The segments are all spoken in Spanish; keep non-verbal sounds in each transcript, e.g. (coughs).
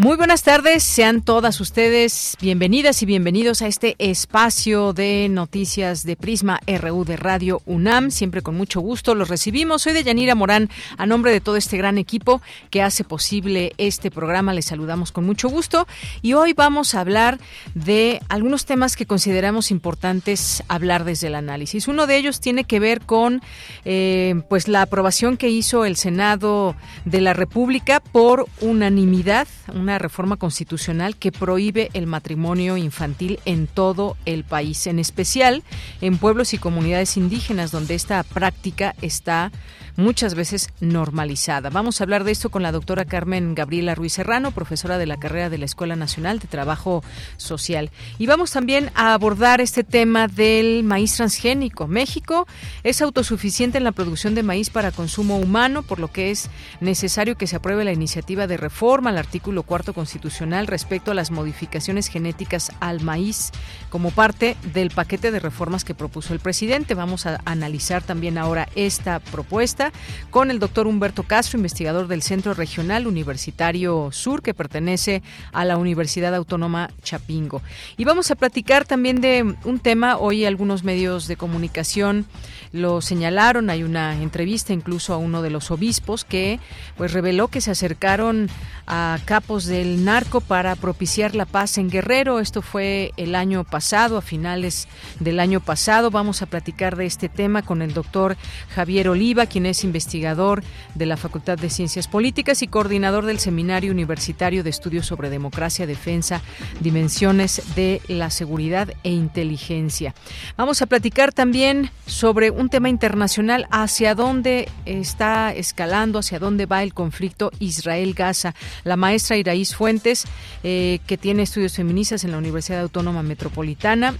Muy buenas tardes, sean todas ustedes bienvenidas y bienvenidos a este espacio de noticias de Prisma RU de Radio UNAM. Siempre con mucho gusto los recibimos. Soy de Yanira Morán, a nombre de todo este gran equipo que hace posible este programa. Les saludamos con mucho gusto y hoy vamos a hablar de algunos temas que consideramos importantes hablar desde el análisis. Uno de ellos tiene que ver con eh, pues la aprobación que hizo el Senado de la República por unanimidad, una reforma constitucional que prohíbe el matrimonio infantil en todo el país, en especial en pueblos y comunidades indígenas donde esta práctica está muchas veces normalizada. Vamos a hablar de esto con la doctora Carmen Gabriela Ruiz Serrano, profesora de la carrera de la Escuela Nacional de Trabajo Social. Y vamos también a abordar este tema del maíz transgénico. México es autosuficiente en la producción de maíz para consumo humano, por lo que es necesario que se apruebe la iniciativa de reforma al artículo cuarto constitucional respecto a las modificaciones genéticas al maíz como parte del paquete de reformas que propuso el presidente. Vamos a analizar también ahora esta propuesta con el doctor Humberto Castro, investigador del Centro Regional Universitario Sur, que pertenece a la Universidad Autónoma Chapingo. Y vamos a platicar también de un tema, hoy algunos medios de comunicación lo señalaron, hay una entrevista incluso a uno de los obispos que pues reveló que se acercaron a capos del narco para propiciar la paz en Guerrero. Esto fue el año pasado, a finales del año pasado. Vamos a platicar de este tema con el doctor Javier Oliva, quien es investigador de la Facultad de Ciencias Políticas y coordinador del Seminario Universitario de Estudios sobre Democracia, Defensa, Dimensiones de la Seguridad e Inteligencia. Vamos a platicar también sobre un tema internacional, hacia dónde está escalando, hacia dónde va el conflicto Israel-Gaza. La maestra Iraís Fuentes, eh, que tiene estudios feministas en la Universidad Autónoma Metropolitana,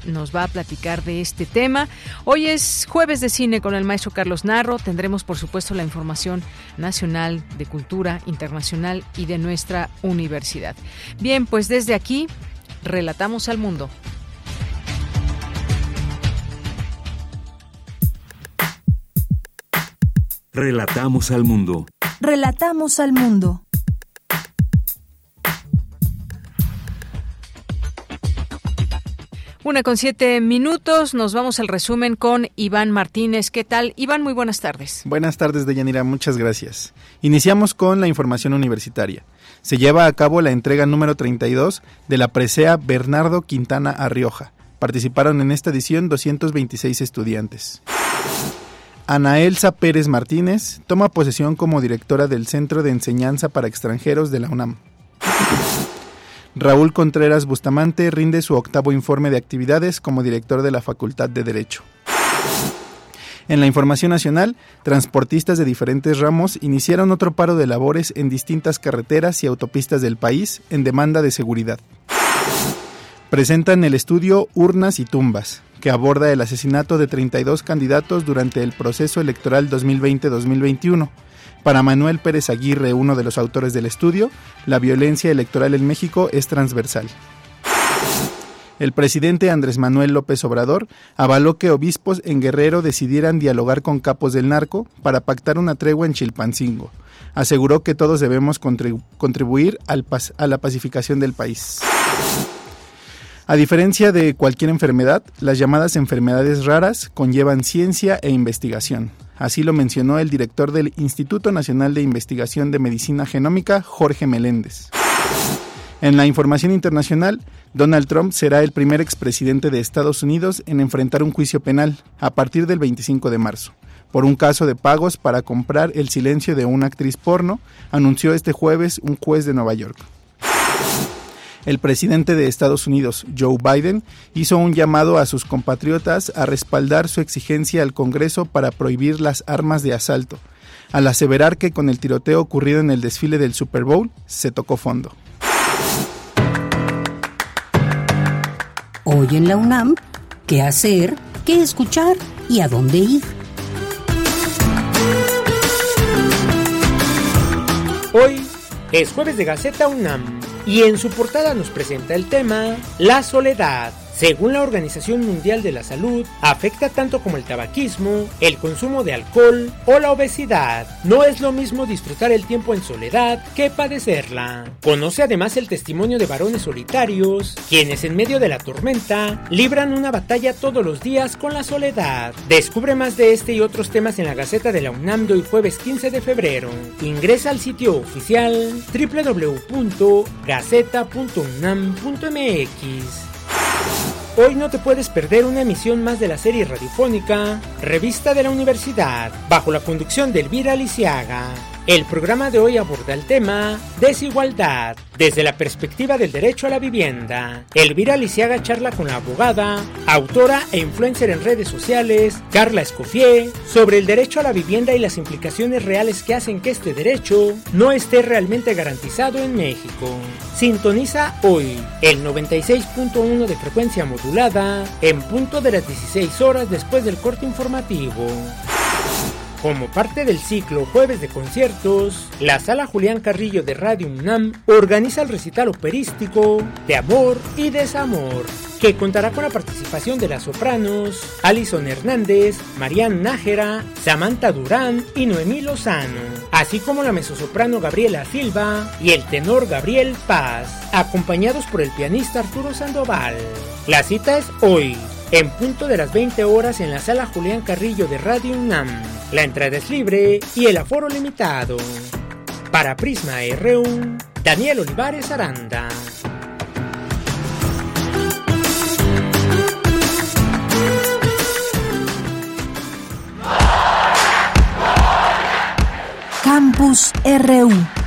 nos va a platicar de este tema. Hoy es jueves de cine con el maestro Carlos Narro. Tendremos, por supuesto, la información nacional de cultura internacional y de nuestra universidad. Bien, pues desde aquí, relatamos al mundo. Relatamos al mundo. Relatamos al mundo. Una con siete minutos, nos vamos al resumen con Iván Martínez. ¿Qué tal? Iván, muy buenas tardes. Buenas tardes, Deyanira, muchas gracias. Iniciamos con la información universitaria. Se lleva a cabo la entrega número 32 de la presea Bernardo Quintana Arrioja. Participaron en esta edición 226 estudiantes. Ana Elsa Pérez Martínez toma posesión como directora del Centro de Enseñanza para Extranjeros de la UNAM. Raúl Contreras Bustamante rinde su octavo informe de actividades como director de la Facultad de Derecho. En la información nacional, transportistas de diferentes ramos iniciaron otro paro de labores en distintas carreteras y autopistas del país en demanda de seguridad. Presentan el estudio Urnas y Tumbas, que aborda el asesinato de 32 candidatos durante el proceso electoral 2020-2021. Para Manuel Pérez Aguirre, uno de los autores del estudio, la violencia electoral en México es transversal. El presidente Andrés Manuel López Obrador avaló que obispos en Guerrero decidieran dialogar con capos del narco para pactar una tregua en Chilpancingo. Aseguró que todos debemos contribuir a la pacificación del país. A diferencia de cualquier enfermedad, las llamadas enfermedades raras conllevan ciencia e investigación. Así lo mencionó el director del Instituto Nacional de Investigación de Medicina Genómica, Jorge Meléndez. En la información internacional, Donald Trump será el primer expresidente de Estados Unidos en enfrentar un juicio penal a partir del 25 de marzo por un caso de pagos para comprar el silencio de una actriz porno, anunció este jueves un juez de Nueva York. El presidente de Estados Unidos, Joe Biden, hizo un llamado a sus compatriotas a respaldar su exigencia al Congreso para prohibir las armas de asalto, al aseverar que con el tiroteo ocurrido en el desfile del Super Bowl se tocó fondo. Hoy en la UNAM, ¿qué hacer? ¿Qué escuchar? ¿Y a dónde ir? Hoy es jueves de Gaceta UNAM y en su portada nos presenta el tema La soledad. Según la Organización Mundial de la Salud, afecta tanto como el tabaquismo, el consumo de alcohol o la obesidad. No es lo mismo disfrutar el tiempo en soledad que padecerla. Conoce además el testimonio de varones solitarios, quienes en medio de la tormenta libran una batalla todos los días con la soledad. Descubre más de este y otros temas en la Gaceta de la UNAM de hoy jueves 15 de febrero. Ingresa al sitio oficial www.gaceta.unam.mx. Hoy no te puedes perder una emisión más de la serie radiofónica Revista de la Universidad, bajo la conducción de Elvira Lisiaga. El programa de hoy aborda el tema Desigualdad, desde la perspectiva del derecho a la vivienda. Elvira Lisiaga charla con la abogada, autora e influencer en redes sociales, Carla Escoffier, sobre el derecho a la vivienda y las implicaciones reales que hacen que este derecho no esté realmente garantizado en México. Sintoniza hoy el 96.1 de frecuencia modulada en punto de las 16 horas después del corte informativo. Como parte del ciclo Jueves de Conciertos, la Sala Julián Carrillo de Radio UNAM organiza el recital operístico de Amor y Desamor, que contará con la participación de las sopranos Alison Hernández, Marianne Nájera, Samantha Durán y Noemí Lozano, así como la mezzosoprano Gabriela Silva y el tenor Gabriel Paz, acompañados por el pianista Arturo Sandoval. La cita es hoy, en punto de las 20 horas en la sala Julián Carrillo de Radio UNAM. La entrada es libre y el aforo limitado. Para Prisma RU, Daniel Olivares Aranda. Campus RU.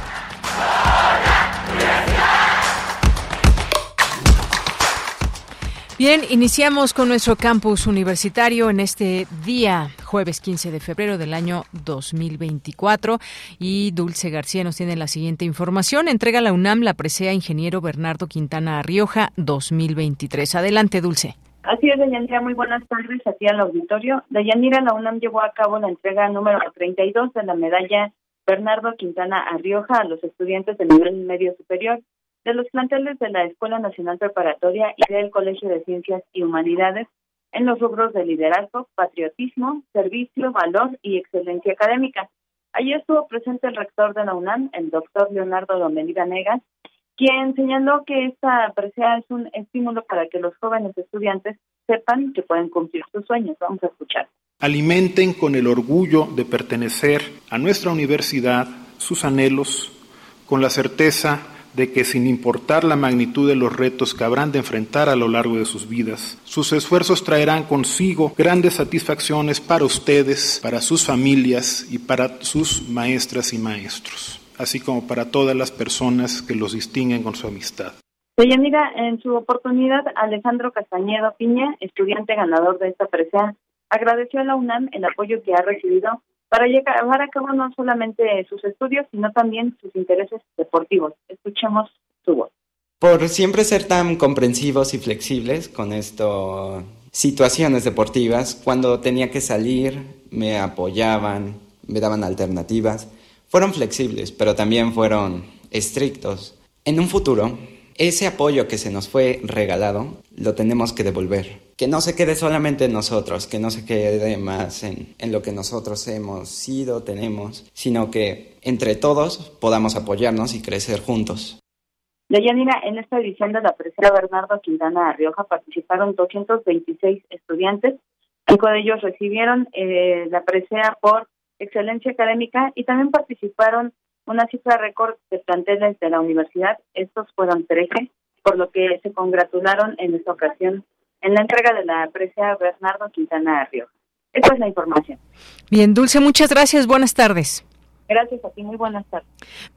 Bien, iniciamos con nuestro campus universitario en este día, jueves 15 de febrero del año 2024. Y Dulce García nos tiene la siguiente información. Entrega la UNAM la presea Ingeniero Bernardo Quintana Rioja 2023. Adelante, Dulce. Así es, Deyanira, muy buenas tardes aquí al auditorio. Deyanira, la UNAM llevó a cabo la entrega número 32 de la medalla Bernardo Quintana Arrioja a los estudiantes de nivel medio superior de los planteles de la Escuela Nacional Preparatoria y del Colegio de Ciencias y Humanidades en los rubros de liderazgo, patriotismo, servicio, valor y excelencia académica. Allí estuvo presente el rector de la UNAM, el doctor Leonardo Domelida Negas, quien señaló que esta presea es un estímulo para que los jóvenes estudiantes sepan que pueden cumplir sus sueños. Vamos a escuchar. Alimenten con el orgullo de pertenecer a nuestra universidad sus anhelos, con la certeza de que sin importar la magnitud de los retos que habrán de enfrentar a lo largo de sus vidas, sus esfuerzos traerán consigo grandes satisfacciones para ustedes, para sus familias y para sus maestras y maestros, así como para todas las personas que los distinguen con su amistad. Deyanira, en su oportunidad, Alejandro Castañedo Piña, estudiante ganador de esta presea, agradeció a la UNAM el apoyo que ha recibido para llevar a cabo no solamente sus estudios, sino también sus intereses deportivos. Escuchemos su voz. Por siempre ser tan comprensivos y flexibles con estas situaciones deportivas, cuando tenía que salir, me apoyaban, me daban alternativas. Fueron flexibles, pero también fueron estrictos. En un futuro, ese apoyo que se nos fue regalado, lo tenemos que devolver. Que no se quede solamente en nosotros, que no se quede más en, en, lo que nosotros hemos sido, tenemos, sino que entre todos podamos apoyarnos y crecer juntos. Deyanira, en esta edición de la presea Bernardo Quintana Rioja participaron 226 estudiantes. Cinco de ellos recibieron eh, la presea por excelencia académica y también participaron una cifra récord de planteles de la universidad. Estos fueron 13, por lo que se congratularon en esta ocasión en la entrega de la presea Bernardo Quintana Rioja. Esa es la información. Bien, Dulce, muchas gracias. Buenas tardes. Gracias a ti, muy buenas tardes.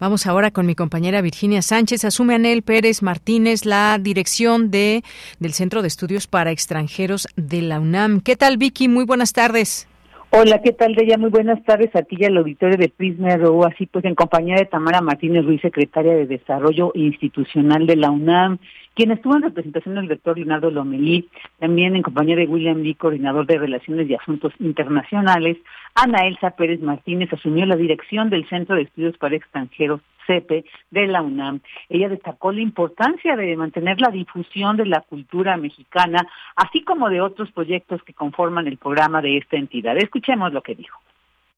Vamos ahora con mi compañera Virginia Sánchez. Asume Anel Pérez Martínez la dirección de del Centro de Estudios para Extranjeros de la UNAM. ¿Qué tal, Vicky? Muy buenas tardes. Hola, ¿qué tal, Deya? Muy buenas tardes a ti y al auditorio de Prisma RU, así pues en compañía de Tamara Martínez Ruiz, secretaria de Desarrollo Institucional de la UNAM, quien estuvo en representación del doctor Leonardo Lomelí, también en compañía de William Lee, coordinador de Relaciones y Asuntos Internacionales, Ana Elsa Pérez Martínez asumió la dirección del Centro de Estudios para Extranjeros CEPE de la UNAM. Ella destacó la importancia de mantener la difusión de la cultura mexicana, así como de otros proyectos que conforman el programa de esta entidad. Escuchemos lo que dijo.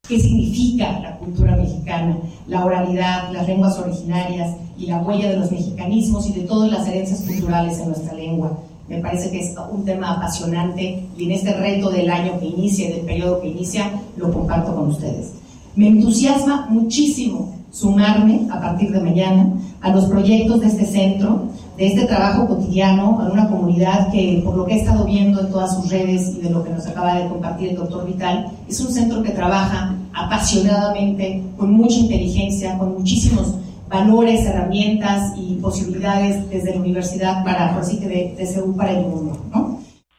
¿Qué significa la cultura mexicana? La oralidad, las lenguas originarias y la huella de los mexicanismos y de todas las herencias culturales en nuestra lengua. Me parece que es un tema apasionante y en este reto del año que inicia del periodo que inicia lo comparto con ustedes. Me entusiasma muchísimo sumarme a partir de mañana a los proyectos de este centro, de este trabajo cotidiano, a una comunidad que, por lo que he estado viendo en todas sus redes y de lo que nos acaba de compartir el doctor Vital, es un centro que trabaja apasionadamente, con mucha inteligencia, con muchísimos valores, herramientas y posibilidades desde la universidad para, por así que, de, de para el mundo, ¿no?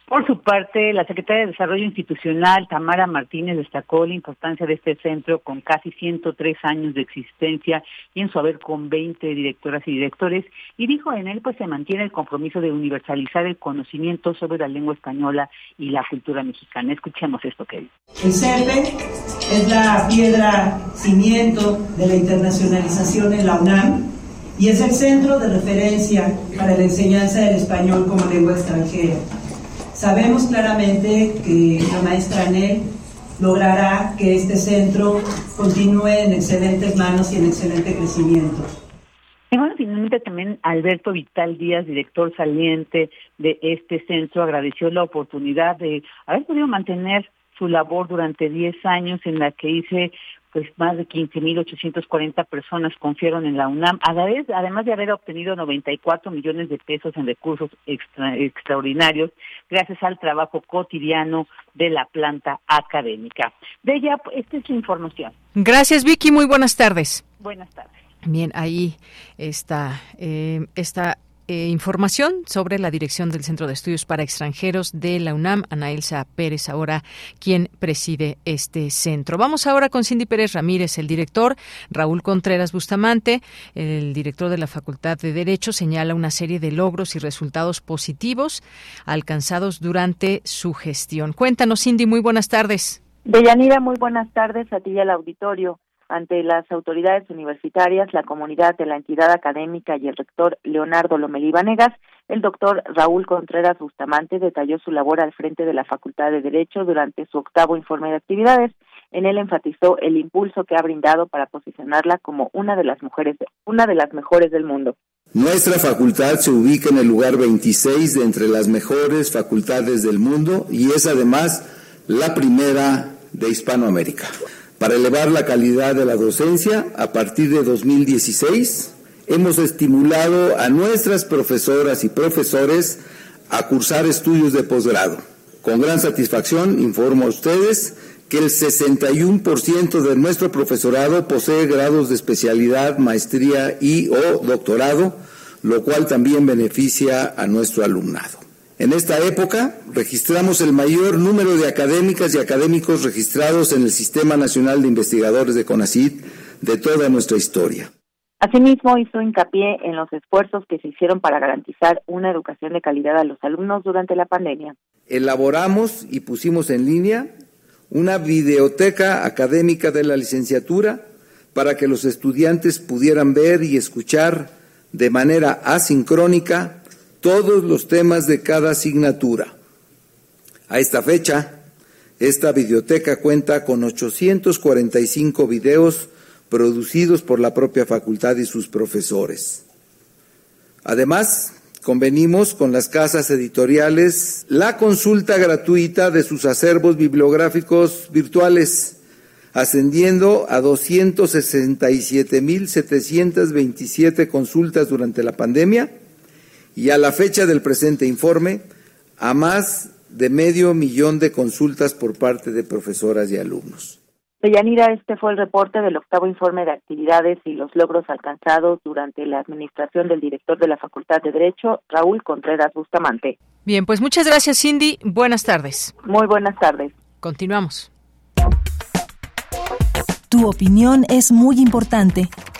Por su parte, la secretaria de Desarrollo Institucional, Tamara Martínez, destacó la importancia de este centro con casi 103 años de existencia y en su haber con 20 directoras y directores, y dijo en él pues se mantiene el compromiso de universalizar el conocimiento sobre la lengua española y la cultura mexicana. Escuchemos esto que dice. El CEPE es la piedra cimiento de la internacionalización en la UNAM y es el centro de referencia para la enseñanza del español como lengua extranjera. Sabemos claramente que la maestra Anel logrará que este centro continúe en excelentes manos y en excelente crecimiento. Y bueno, finalmente también Alberto Vital Díaz, director saliente de este centro, agradeció la oportunidad de haber podido mantener su labor durante 10 años en la que hice pues más de 15.840 personas confiaron en la UNAM, además de haber obtenido 94 millones de pesos en recursos extraordinarios gracias al trabajo cotidiano de la planta académica. De ella, esta es la información. Gracias, Vicky. Muy buenas tardes. Buenas tardes. Bien, ahí está eh, esta eh, información sobre la dirección del Centro de Estudios para Extranjeros de la UNAM, Ana Elsa Pérez, ahora quien preside este centro. Vamos ahora con Cindy Pérez Ramírez, el director, Raúl Contreras Bustamante, el director de la Facultad de Derecho, señala una serie de logros y resultados positivos alcanzados durante su gestión. Cuéntanos, Cindy, muy buenas tardes. Deyanira, muy buenas tardes a ti y al auditorio ante las autoridades universitarias, la comunidad de la entidad académica y el rector Leonardo Lomelí Vanegas, el doctor Raúl Contreras Bustamante detalló su labor al frente de la Facultad de Derecho durante su octavo informe de actividades. En él enfatizó el impulso que ha brindado para posicionarla como una de las mujeres, una de las mejores del mundo. Nuestra facultad se ubica en el lugar 26 de entre las mejores facultades del mundo y es además la primera de Hispanoamérica. Para elevar la calidad de la docencia, a partir de 2016, hemos estimulado a nuestras profesoras y profesores a cursar estudios de posgrado. Con gran satisfacción informo a ustedes que el 61% de nuestro profesorado posee grados de especialidad, maestría y o doctorado, lo cual también beneficia a nuestro alumnado. En esta época registramos el mayor número de académicas y académicos registrados en el Sistema Nacional de Investigadores de CONACYT de toda nuestra historia. Asimismo, hizo hincapié en los esfuerzos que se hicieron para garantizar una educación de calidad a los alumnos durante la pandemia. Elaboramos y pusimos en línea una videoteca académica de la licenciatura para que los estudiantes pudieran ver y escuchar de manera asincrónica todos los temas de cada asignatura. A esta fecha, esta biblioteca cuenta con 845 videos producidos por la propia facultad y sus profesores. Además, convenimos con las casas editoriales la consulta gratuita de sus acervos bibliográficos virtuales, ascendiendo a 267.727 consultas durante la pandemia y a la fecha del presente informe a más de medio millón de consultas por parte de profesoras y alumnos. Deyanira, este fue el reporte del octavo informe de actividades y los logros alcanzados durante la administración del director de la Facultad de Derecho, Raúl Contreras Bustamante. Bien, pues muchas gracias, Cindy. Buenas tardes. Muy buenas tardes. Continuamos. Tu opinión es muy importante.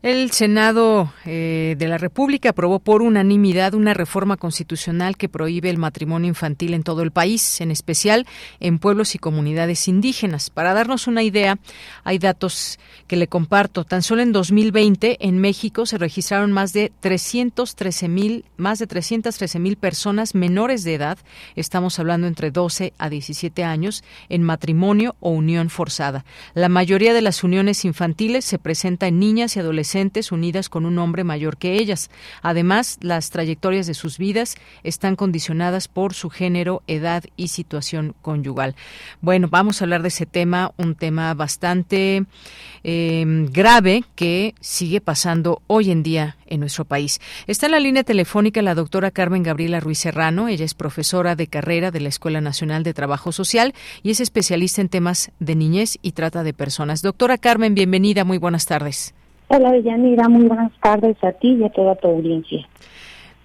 El Senado eh, de la República aprobó por unanimidad una reforma constitucional que prohíbe el matrimonio infantil en todo el país, en especial en pueblos y comunidades indígenas. Para darnos una idea, hay datos que le comparto. Tan solo en 2020 en México se registraron más de 313 mil, más de 313 mil personas menores de edad. Estamos hablando entre 12 a 17 años en matrimonio o unión forzada. La mayoría de las uniones infantiles se presenta en niñas y adolescentes unidas con un hombre mayor que ellas. Además, las trayectorias de sus vidas están condicionadas por su género, edad y situación conyugal. Bueno, vamos a hablar de ese tema, un tema bastante eh, grave que sigue pasando hoy en día en nuestro país. Está en la línea telefónica la doctora Carmen Gabriela Ruiz Serrano. Ella es profesora de carrera de la Escuela Nacional de Trabajo Social y es especialista en temas de niñez y trata de personas. Doctora Carmen, bienvenida. Muy buenas tardes. Hola, Deyanira, muy buenas tardes a ti y a toda tu audiencia.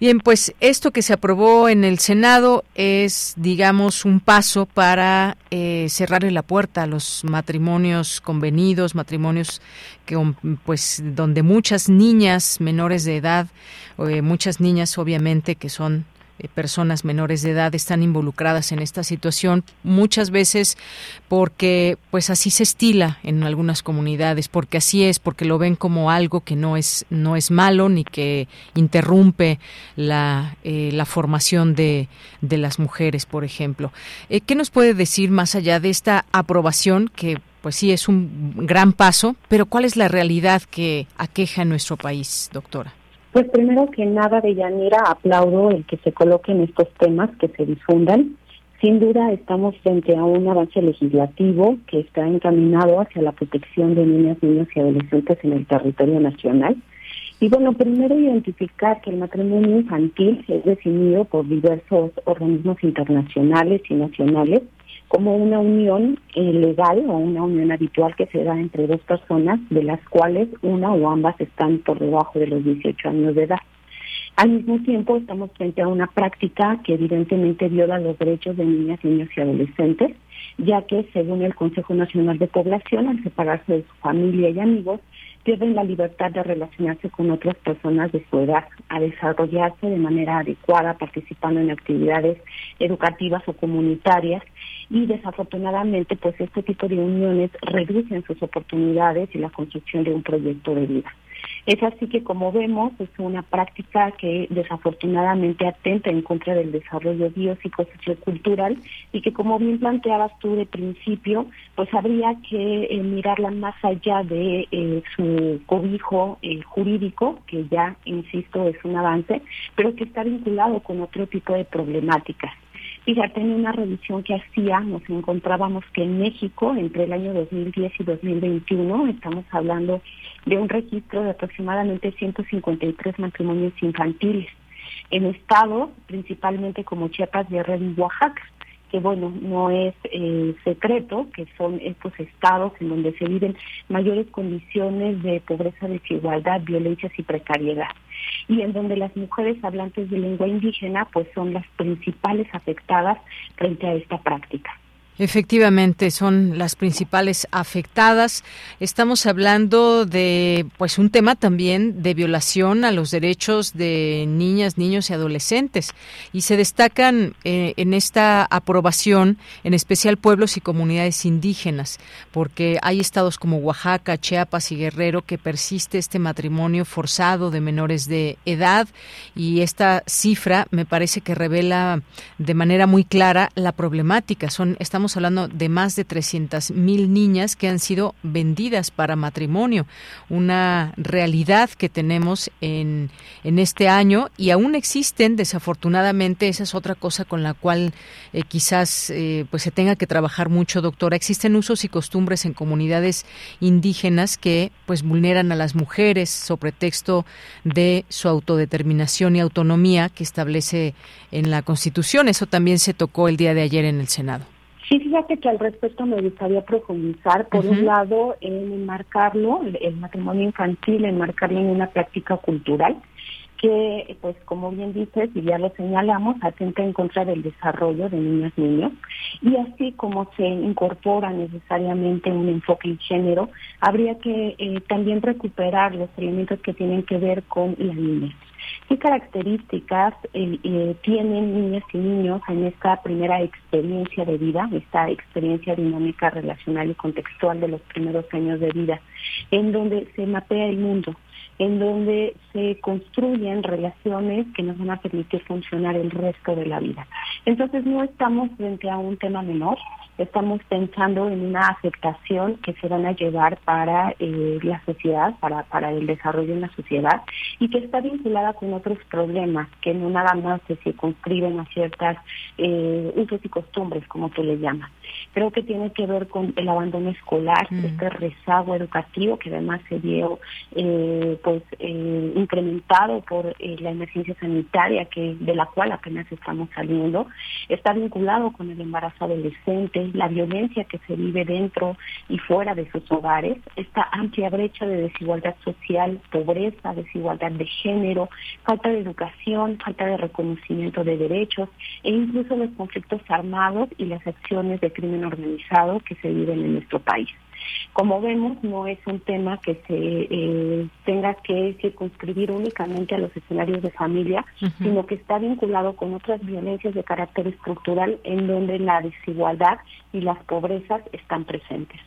Bien, pues esto que se aprobó en el Senado es, digamos, un paso para eh, cerrarle la puerta a los matrimonios convenidos, matrimonios que, pues, donde muchas niñas menores de edad, eh, muchas niñas, obviamente, que son eh, personas menores de edad están involucradas en esta situación muchas veces porque pues así se estila en algunas comunidades porque así es porque lo ven como algo que no es no es malo ni que interrumpe la, eh, la formación de, de las mujeres por ejemplo. Eh, qué nos puede decir más allá de esta aprobación que pues sí es un gran paso pero cuál es la realidad que aqueja en nuestro país doctora pues primero que nada, de Yanira, aplaudo el que se coloquen estos temas, que se difundan. Sin duda estamos frente a un avance legislativo que está encaminado hacia la protección de niñas, niños y adolescentes en el territorio nacional. Y bueno, primero identificar que el matrimonio infantil es definido por diversos organismos internacionales y nacionales como una unión eh, legal o una unión habitual que se da entre dos personas, de las cuales una o ambas están por debajo de los 18 años de edad. Al mismo tiempo, estamos frente a una práctica que evidentemente viola los derechos de niñas, niños y adolescentes, ya que, según el Consejo Nacional de Población, al separarse de su familia y amigos, pierden la libertad de relacionarse con otras personas de su edad, a desarrollarse de manera adecuada, participando en actividades educativas o comunitarias y desafortunadamente pues este tipo de uniones reducen sus oportunidades y la construcción de un proyecto de vida. Es así que, como vemos, es una práctica que desafortunadamente atenta en contra del desarrollo biopsicosociocultural y que, como bien planteabas tú de principio, pues habría que eh, mirarla más allá de eh, su cobijo eh, jurídico, que ya, insisto, es un avance, pero que está vinculado con otro tipo de problemáticas. Fíjate, en una revisión que hacía, nos encontrábamos que en México, entre el año 2010 y 2021, estamos hablando de un registro de aproximadamente 153 matrimonios infantiles. En estados, principalmente como Chiapas, Guerrero y Oaxaca que bueno, no es eh, secreto, que son estos estados en donde se viven mayores condiciones de pobreza, desigualdad, violencias y precariedad y en donde las mujeres hablantes de lengua indígena pues son las principales afectadas frente a esta práctica. Efectivamente, son las principales afectadas. Estamos hablando de, pues, un tema también de violación a los derechos de niñas, niños y adolescentes. Y se destacan eh, en esta aprobación, en especial pueblos y comunidades indígenas, porque hay estados como Oaxaca, Chiapas y Guerrero que persiste este matrimonio forzado de menores de edad. Y esta cifra me parece que revela de manera muy clara la problemática. Son, estamos estamos hablando de más de 300 mil niñas que han sido vendidas para matrimonio, una realidad que tenemos en, en este año y aún existen, desafortunadamente, esa es otra cosa con la cual eh, quizás eh, pues se tenga que trabajar mucho, doctora. Existen usos y costumbres en comunidades indígenas que pues vulneran a las mujeres sobre texto de su autodeterminación y autonomía que establece en la Constitución. Eso también se tocó el día de ayer en el Senado. Sí, fíjate que al respecto me gustaría profundizar, por un lado, en enmarcarlo, el matrimonio infantil, enmarcarlo en una práctica cultural que, pues como bien dices y ya lo señalamos, atenta en contra del desarrollo de niñas y niños. Y así como se incorpora necesariamente un enfoque en género, habría que eh, también recuperar los elementos que tienen que ver con la niñez. ¿Qué características eh, eh, tienen niñas y niños en esta primera experiencia de vida, esta experiencia dinámica, relacional y contextual de los primeros años de vida, en donde se mapea el mundo, en donde se construyen relaciones que nos van a permitir funcionar el resto de la vida. Entonces no estamos frente a un tema menor, estamos pensando en una aceptación que se van a llevar para eh, la sociedad, para, para el desarrollo de la sociedad y que está vinculada con otros problemas que no nada más se circunscriben a ciertas eh, usos y costumbres, como tú le llamas. Creo que tiene que ver con el abandono escolar, mm. este rezago educativo que además se vio eh, pues eh, incrementado por eh, la emergencia sanitaria que de la cual apenas estamos saliendo. Está vinculado con el embarazo adolescente, la violencia que se vive dentro y fuera de sus hogares, esta amplia brecha de desigualdad social, pobreza, desigualdad de género, falta de educación, falta de reconocimiento de derechos e incluso los conflictos armados y las acciones de crimen organizado que se viven en nuestro país. Como vemos, no es un tema que se eh, tenga que circunscribir únicamente a los escenarios de familia, sino que está vinculado con otras violencias de carácter estructural en donde la desigualdad y las pobrezas están presentes.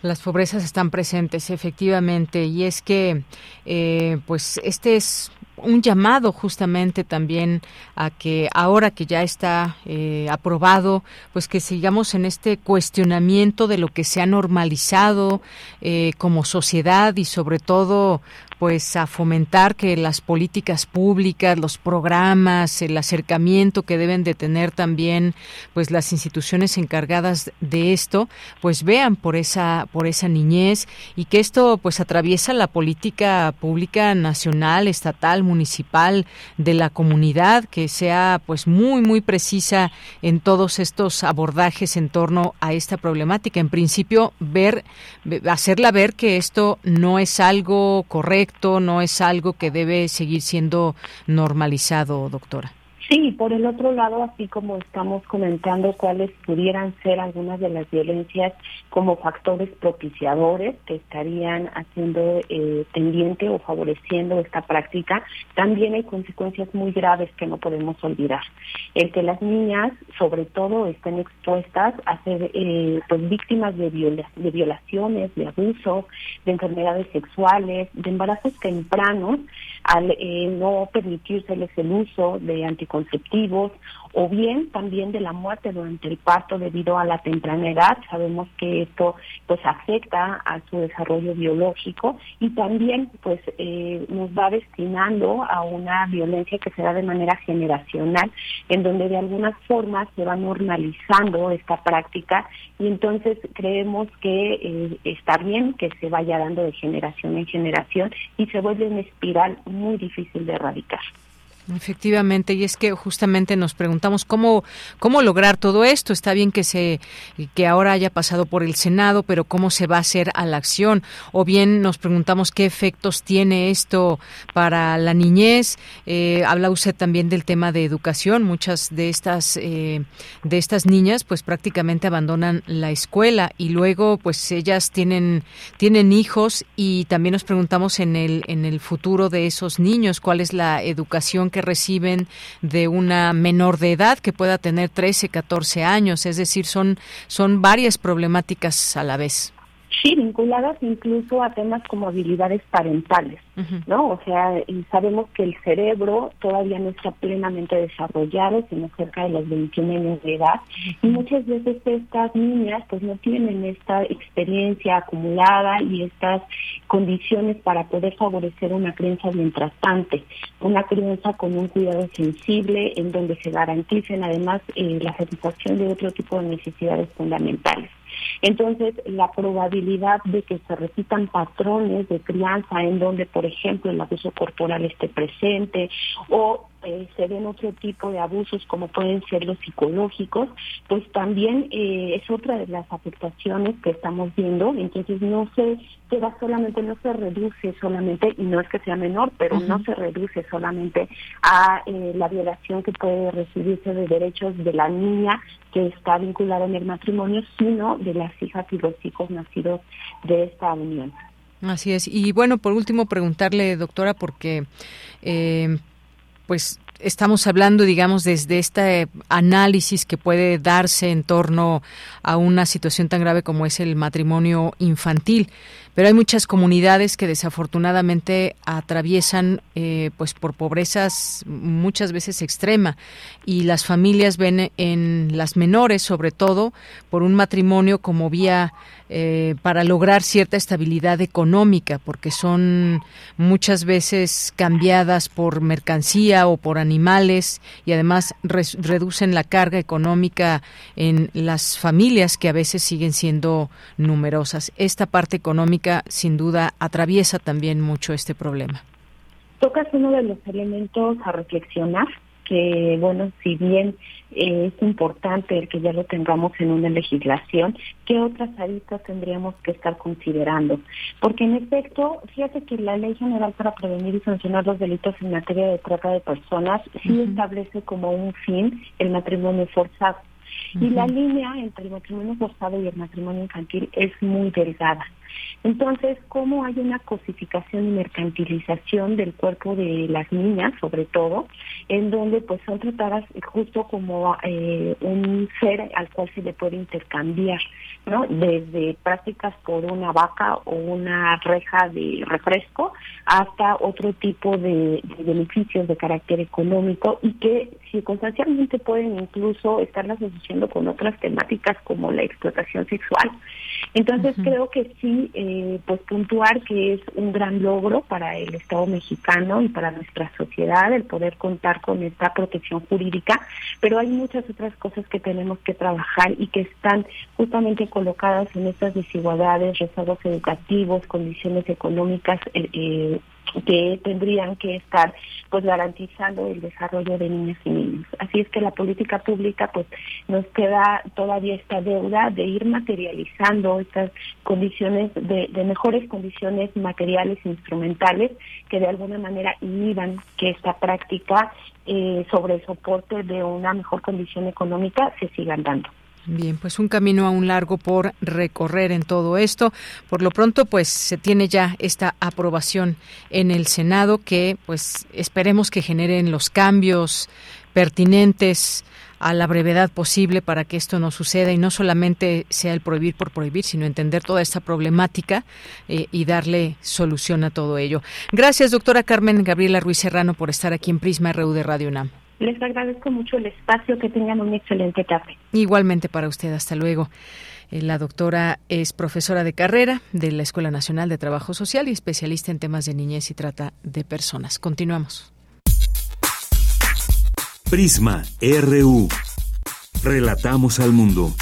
Las pobrezas están presentes, efectivamente, y es que, eh, pues, este es un llamado justamente también a que ahora que ya está eh, aprobado, pues que sigamos en este cuestionamiento de lo que se ha normalizado eh, como sociedad y sobre todo pues a fomentar que las políticas públicas, los programas, el acercamiento que deben de tener también pues las instituciones encargadas de esto, pues vean por esa por esa niñez y que esto pues atraviesa la política pública nacional, estatal, municipal de la comunidad, que sea pues muy muy precisa en todos estos abordajes en torno a esta problemática. En principio ver hacerla ver que esto no es algo correcto no es algo que debe seguir siendo normalizado, doctora. Sí, por el otro lado, así como estamos comentando cuáles pudieran ser algunas de las violencias como factores propiciadores que estarían haciendo eh, tendiente o favoreciendo esta práctica, también hay consecuencias muy graves que no podemos olvidar. El que las niñas, sobre todo, estén expuestas a ser eh, pues víctimas de, de violaciones, de abusos, de enfermedades sexuales, de embarazos tempranos, al eh, no permitírseles el uso de anticonceptivos o bien también de la muerte durante el parto debido a la temprana edad. Sabemos que esto pues afecta a su desarrollo biológico y también pues eh, nos va destinando a una violencia que se da de manera generacional, en donde de alguna forma se va normalizando esta práctica y entonces creemos que eh, está bien que se vaya dando de generación en generación y se vuelve una espiral muy difícil de erradicar. Efectivamente, y es que justamente nos preguntamos cómo cómo lograr todo esto. Está bien que se que ahora haya pasado por el Senado, pero cómo se va a hacer a la acción. O bien nos preguntamos qué efectos tiene esto para la niñez. Eh, habla usted también del tema de educación. Muchas de estas eh, de estas niñas, pues prácticamente abandonan la escuela y luego, pues ellas tienen tienen hijos y también nos preguntamos en el en el futuro de esos niños cuál es la educación que reciben de una menor de edad que pueda tener 13, 14 años, es decir, son, son varias problemáticas a la vez. Sí, vinculadas incluso a temas como habilidades parentales, ¿no? O sea, y sabemos que el cerebro todavía no está plenamente desarrollado, sino cerca de los 21 años de edad, y muchas veces estas niñas pues no tienen esta experiencia acumulada y estas condiciones para poder favorecer una crianza bien tratante, una crianza con un cuidado sensible en donde se garanticen además eh, la satisfacción de otro tipo de necesidades fundamentales. Entonces, la probabilidad de que se repitan patrones de crianza en donde, por ejemplo, el abuso corporal esté presente o eh, se den otro tipo de abusos como pueden ser los psicológicos, pues también eh, es otra de las afectaciones que estamos viendo. Entonces no se queda solamente, no se reduce solamente, y no es que sea menor, pero no se reduce solamente a eh, la violación que puede recibirse de derechos de la niña que está vinculada en el matrimonio, sino de las hijas y los hijos nacidos de esta unión. Así es. Y bueno, por último, preguntarle, doctora, porque eh, pues estamos hablando, digamos, desde este análisis que puede darse en torno a una situación tan grave como es el matrimonio infantil pero hay muchas comunidades que desafortunadamente atraviesan eh, pues por pobrezas muchas veces extrema. Y las familias ven en las menores sobre todo por un matrimonio como vía eh, para lograr cierta estabilidad económica porque son muchas veces cambiadas por mercancía o por animales y además reducen la carga económica en las familias que a veces siguen siendo numerosas. Esta parte económica sin duda atraviesa también mucho este problema. Tocas uno de los elementos a reflexionar, que bueno, si bien eh, es importante el que ya lo tengamos en una legislación, ¿qué otras aristas tendríamos que estar considerando? Porque en efecto, fíjate que la Ley General para Prevenir y Sancionar los Delitos en materia de trata de personas sí establece como un fin el matrimonio forzado. Y la línea entre el matrimonio forzado y el matrimonio infantil es muy delgada. Entonces, ¿cómo hay una cosificación y mercantilización del cuerpo de las niñas, sobre todo, en donde pues son tratadas justo como eh, un ser al cual se le puede intercambiar, ¿no? Desde prácticas por una vaca o una reja de refresco hasta otro tipo de, de beneficios de carácter económico y que circunstancialmente pueden incluso estarlas asociando con otras temáticas como la explotación sexual. Entonces, creo que sí eh, pues puntuar que es un gran logro para el Estado mexicano y para nuestra sociedad el poder contar con esta protección jurídica, pero hay muchas otras cosas que tenemos que trabajar y que están justamente colocadas en estas desigualdades, rezagos educativos, condiciones económicas eh, eh que tendrían que estar pues garantizando el desarrollo de niñas y niños. Así es que la política pública pues nos queda todavía esta deuda de ir materializando estas condiciones de, de mejores condiciones materiales e instrumentales que de alguna manera inhiban que esta práctica eh, sobre el soporte de una mejor condición económica se sigan dando. Bien, pues un camino aún largo por recorrer en todo esto. Por lo pronto, pues se tiene ya esta aprobación en el Senado que, pues, esperemos que generen los cambios pertinentes a la brevedad posible para que esto no suceda y no solamente sea el prohibir por prohibir, sino entender toda esta problemática eh, y darle solución a todo ello. Gracias, doctora Carmen Gabriela Ruiz Serrano, por estar aquí en Prisma RU de Radio UNAM. Les agradezco mucho el espacio, que tengan un excelente tarde. Igualmente para usted, hasta luego. Eh, la doctora es profesora de carrera de la Escuela Nacional de Trabajo Social y especialista en temas de niñez y trata de personas. Continuamos. Prisma RU. Relatamos al mundo.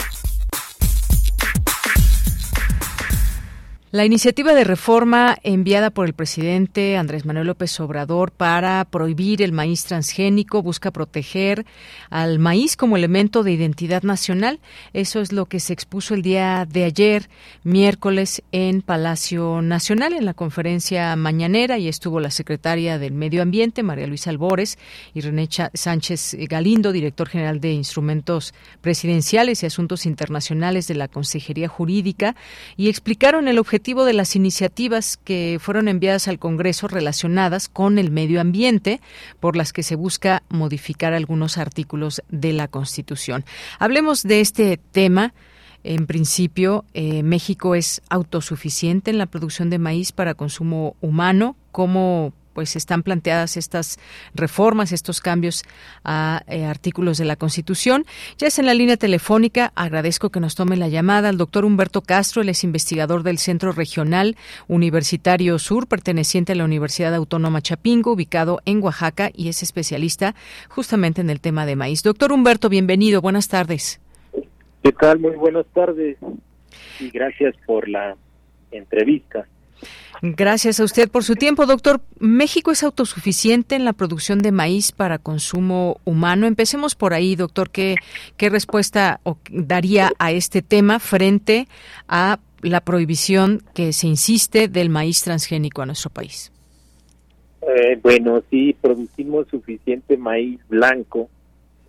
La iniciativa de reforma enviada por el presidente Andrés Manuel López Obrador para prohibir el maíz transgénico busca proteger al maíz como elemento de identidad nacional. Eso es lo que se expuso el día de ayer, miércoles, en Palacio Nacional, en la conferencia mañanera, y estuvo la secretaria del Medio Ambiente, María Luisa Albores, y René Sánchez Galindo, director general de Instrumentos Presidenciales y Asuntos Internacionales de la Consejería Jurídica, y explicaron el objetivo de las iniciativas que fueron enviadas al Congreso relacionadas con el medio ambiente, por las que se busca modificar algunos artículos de la Constitución. Hablemos de este tema En principio, eh, México es autosuficiente en la producción de maíz para consumo humano. ¿Cómo pues están planteadas estas reformas, estos cambios a eh, artículos de la Constitución. Ya es en la línea telefónica. Agradezco que nos tome la llamada al doctor Humberto Castro, él es investigador del Centro Regional Universitario Sur, perteneciente a la Universidad Autónoma Chapingo, ubicado en Oaxaca, y es especialista justamente en el tema de maíz. Doctor Humberto, bienvenido. Buenas tardes. ¿Qué tal? Muy buenas tardes y gracias por la entrevista. Gracias a usted por su tiempo, doctor. ¿México es autosuficiente en la producción de maíz para consumo humano? Empecemos por ahí, doctor. ¿Qué, qué respuesta daría a este tema frente a la prohibición que se insiste del maíz transgénico a nuestro país? Eh, bueno, sí, producimos suficiente maíz blanco,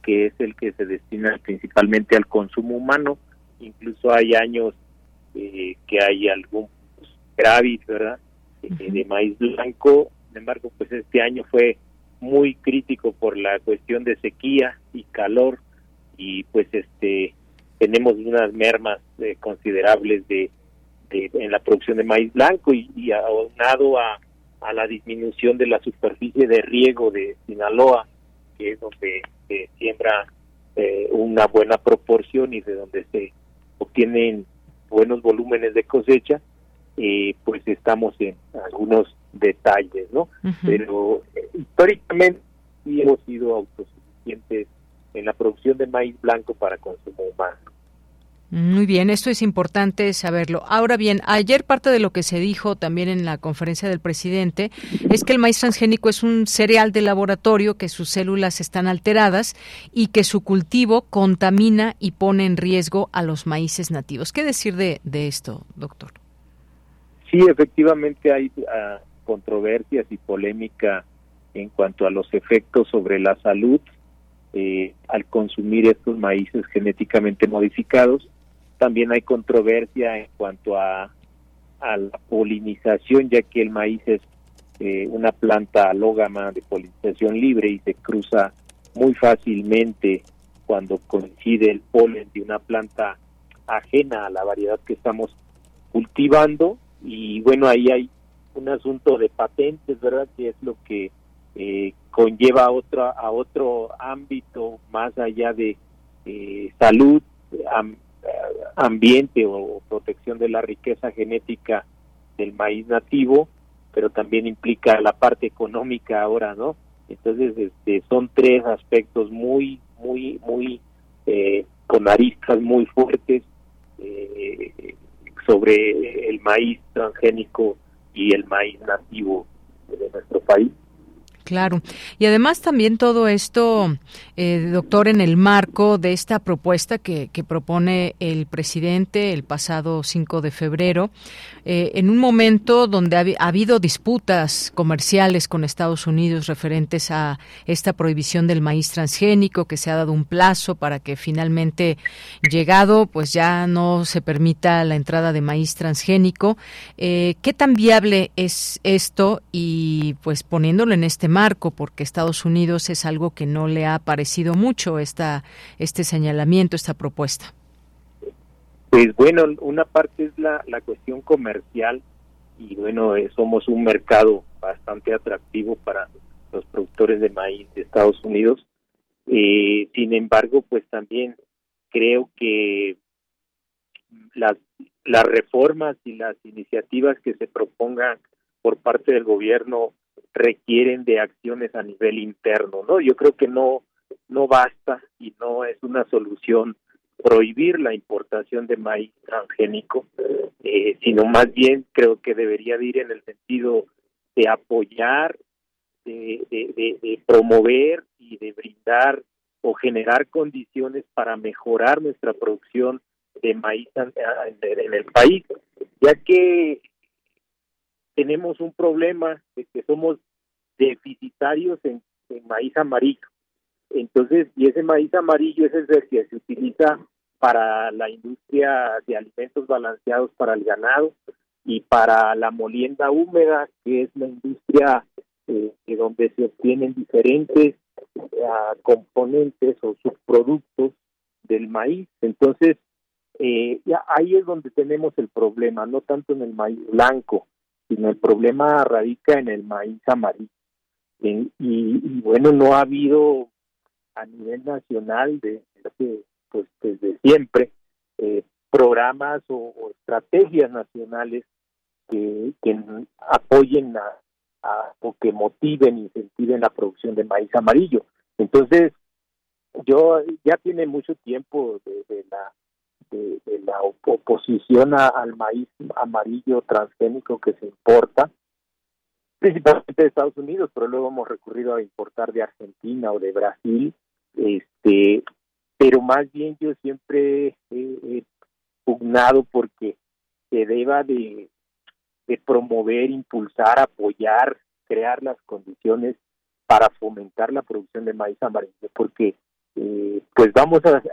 que es el que se destina principalmente al consumo humano. Incluso hay años eh, que hay algún gravis, ¿verdad? Eh, de maíz blanco. Sin embargo, pues este año fue muy crítico por la cuestión de sequía y calor y pues este tenemos unas mermas eh, considerables de, en la producción de maíz blanco y, y aunado a, a la disminución de la superficie de riego de Sinaloa, que es donde se siembra eh, una buena proporción y de donde se obtienen buenos volúmenes de cosecha, eh, pues estamos en algunos detalles, ¿no? Pero eh, históricamente sí hemos sido autosuficientes en la producción de maíz blanco para consumo humano. Muy bien, esto es importante saberlo. Ahora bien, ayer parte de lo que se dijo también en la conferencia del presidente es que el maíz transgénico es un cereal de laboratorio, que sus células están alteradas y que su cultivo contamina y pone en riesgo a los maíces nativos. ¿Qué decir de, de esto, doctor? Sí, efectivamente hay uh, controversias y polémica en cuanto a los efectos sobre la salud eh, al consumir estos maíces genéticamente modificados. También hay controversia en cuanto a, a la polinización, ya que el maíz es eh, una planta alógama de polinización libre y se cruza muy fácilmente cuando coincide el polen de una planta ajena a la variedad que estamos cultivando y bueno, ahí hay un asunto de patentes, ¿verdad? Que es lo que eh, conlleva a otro, a otro ámbito más allá de eh, salud, ambiente o protección de la riqueza genética del maíz nativo, pero también implica la parte económica ahora, ¿no? Entonces, este, son tres aspectos muy, muy, muy eh, con aristas muy fuertes eh, sobre el maíz transgénico y el maíz nativo de nuestro país. Claro. Y además también todo esto, eh, doctor, en el marco de esta propuesta que, propone el presidente el pasado 5 de febrero, eh, en un momento donde ha, habido disputas comerciales con Estados Unidos referentes a esta prohibición del maíz transgénico, que se ha dado un plazo para que finalmente llegado, pues ya no se permita la entrada de maíz transgénico. Eh, ¿Qué tan viable es esto? Y pues poniéndolo en este marco, porque Estados Unidos es algo que no le ha parecido mucho esta, este señalamiento, esta propuesta. Pues bueno, una parte es la, la cuestión comercial y bueno, eh, somos un mercado bastante atractivo para los productores de maíz de Estados Unidos. Eh, sin embargo, pues también creo que las, las reformas y las iniciativas que se propongan por parte del gobierno requieren de acciones a nivel interno, ¿no? Yo creo que no no basta y no es una solución prohibir la importación de maíz transgénico, eh, sino más bien creo que debería ir en el sentido de apoyar, de, de, promover y de brindar o generar condiciones para mejorar nuestra producción de maíz en el país, ya que tenemos un problema de que somos deficitarios en, maíz amarillo. Entonces, y ese maíz amarillo es el que se utiliza para la industria de alimentos balanceados para el ganado y para la molienda húmeda, que es la industria eh, donde se obtienen diferentes eh, componentes o subproductos del maíz. Entonces, eh, ahí es donde tenemos el problema, no tanto en el maíz blanco, sino el problema radica en el maíz amarillo. y, bueno, no ha habido a nivel nacional de, pues desde siempre eh, programas o, estrategias nacionales que, apoyen a, o que motiven, incentiven la producción de maíz amarillo. Entonces, yo ya tiene mucho tiempo de, la de, la oposición al maíz amarillo transgénico que se importa, principalmente de Estados Unidos, pero luego hemos recurrido a importar de Argentina o de Brasil, este, pero más bien yo siempre he, pugnado porque se deba de, de promover, impulsar, apoyar, crear las condiciones para fomentar la producción de maíz amarillo, porque eh, pues vamos a,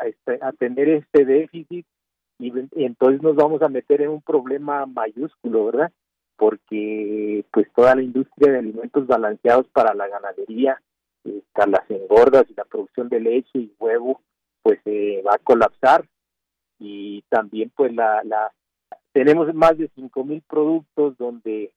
a, tener este déficit y, entonces nos vamos a meter en un problema mayúsculo, ¿verdad? Porque pues toda la industria de alimentos balanceados para la ganadería, eh, las engordas y la producción de leche y huevo, pues se va a colapsar y también pues la, la tenemos más de cinco mil productos donde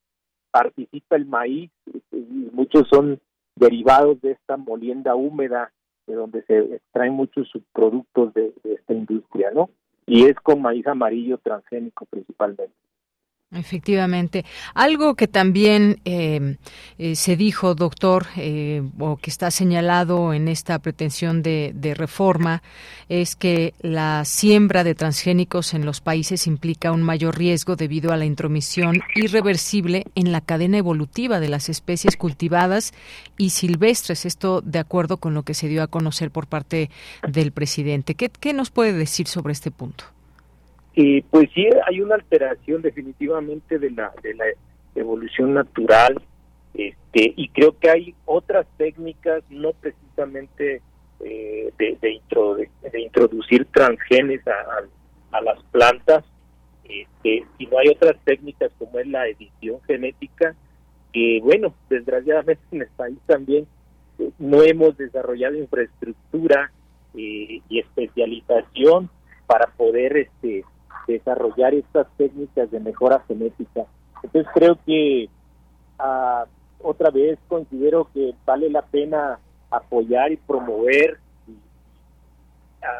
participa el maíz y muchos son derivados de esta molienda húmeda de donde se extraen muchos subproductos de, esta industria, ¿no? Y es con maíz amarillo transgénico principalmente. Efectivamente. Algo que también eh, eh, se dijo, doctor, eh, o que está señalado en esta pretensión de, reforma, es que la siembra de transgénicos en los países implica un mayor riesgo debido a la intromisión irreversible en la cadena evolutiva de las especies cultivadas y silvestres. Esto de acuerdo con lo que se dio a conocer por parte del presidente. qué nos puede decir sobre este punto? Eh, pues sí, hay una alteración definitivamente de la, de la evolución natural este, y creo que hay otras técnicas, no precisamente eh, de, de, introducir transgenes a, las plantas, este, sino hay otras técnicas como es la edición genética, que bueno, desgraciadamente en el país también eh, no hemos desarrollado infraestructura y especialización para poder este desarrollar estas técnicas de mejora genética. Entonces creo que ah, otra vez considero que vale la pena apoyar y promover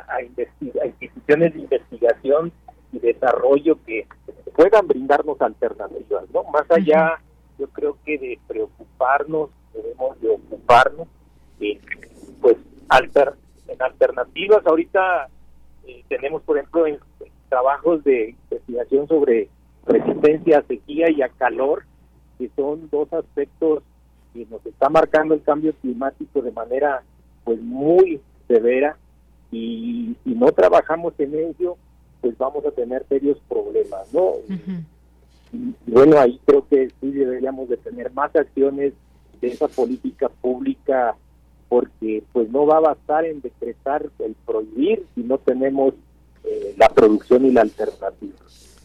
a, instituciones de investigación y desarrollo que puedan brindarnos alternativas, ¿no? Más allá, yo creo que de preocuparnos, debemos de ocuparnos, eh, pues, alter, en alternativas. Ahorita eh, tenemos, por ejemplo, en, trabajos de investigación sobre resistencia a sequía y a calor, que son dos aspectos que nos está marcando el cambio climático de manera pues muy severa y si no trabajamos en ello, pues vamos a tener serios problemas, ¿no? y, bueno, ahí creo que sí deberíamos de tener más acciones de esa política pública porque pues no va a bastar en decretar el prohibir si no tenemos eh, la producción y la alternativa.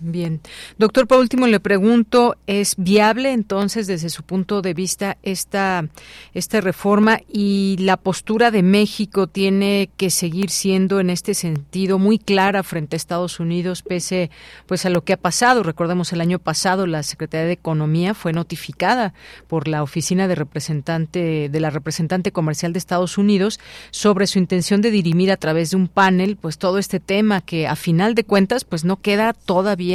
Bien. Doctor, por último le pregunto, ¿es viable entonces desde su punto de vista esta, esta reforma y la postura de México tiene que seguir siendo en este sentido muy clara frente a Estados Unidos pese pues a lo que ha pasado? Recordemos el año pasado la Secretaría de Economía fue notificada por la oficina de representante de la representante comercial de Estados Unidos sobre su intención de dirimir a través de un panel pues todo este tema que a final de cuentas pues no queda todavía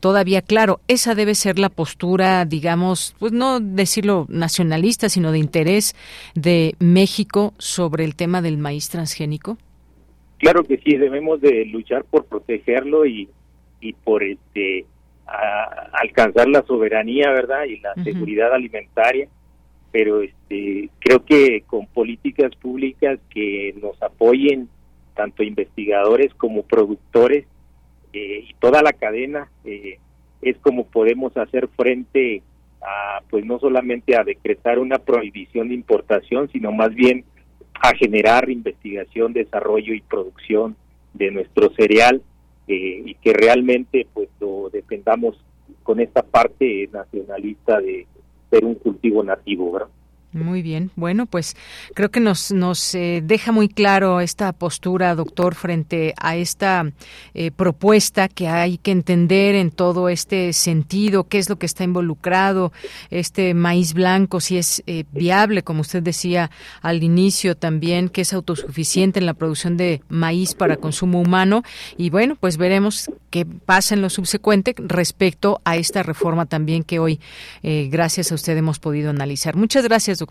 todavía, claro. Esa debe ser la postura, digamos, pues no decirlo nacionalista, sino de interés de México sobre el tema del maíz transgénico. Claro que sí, debemos de luchar por protegerlo y, y por este alcanzar la soberanía, ¿verdad? Y la seguridad alimentaria pero este creo que con políticas públicas que nos apoyen tanto investigadores como productores eh, y toda la cadena eh, es como podemos hacer frente a, pues no solamente a decretar una prohibición de importación, sino más bien a generar investigación, desarrollo y producción de nuestro cereal eh, y que realmente pues lo dependamos con esta parte nacionalista de ser un cultivo nativo. Muy bien. Bueno, pues creo que nos, nos eh, deja muy claro esta postura, doctor, frente a esta eh, propuesta que hay que entender en todo este sentido, qué es lo que está involucrado, este maíz blanco, si es eh, viable, como usted decía al inicio también, que es autosuficiente en la producción de maíz para consumo humano. Y bueno, pues veremos qué pasa en lo subsecuente respecto a esta reforma también que hoy, gracias a usted, hemos podido analizar. Muchas gracias, doctor.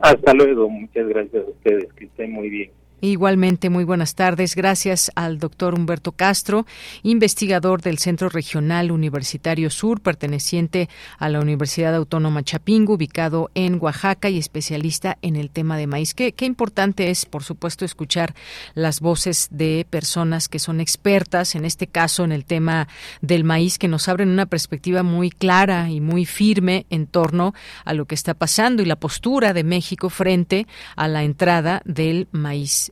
Hasta luego, muchas gracias a ustedes, que estén muy bien. Igualmente, muy buenas tardes. Gracias al doctor Humberto Castro, investigador del Centro Regional Universitario Sur, perteneciente a la Universidad Autónoma Chapingo, ubicado en Oaxaca y especialista en el tema de maíz. Qué, qué importante es, por supuesto, escuchar las voces de personas que son expertas, en este caso en el tema del maíz, que nos abren una perspectiva muy clara y muy firme en torno a lo que está pasando y la postura de México frente a la entrada del maíz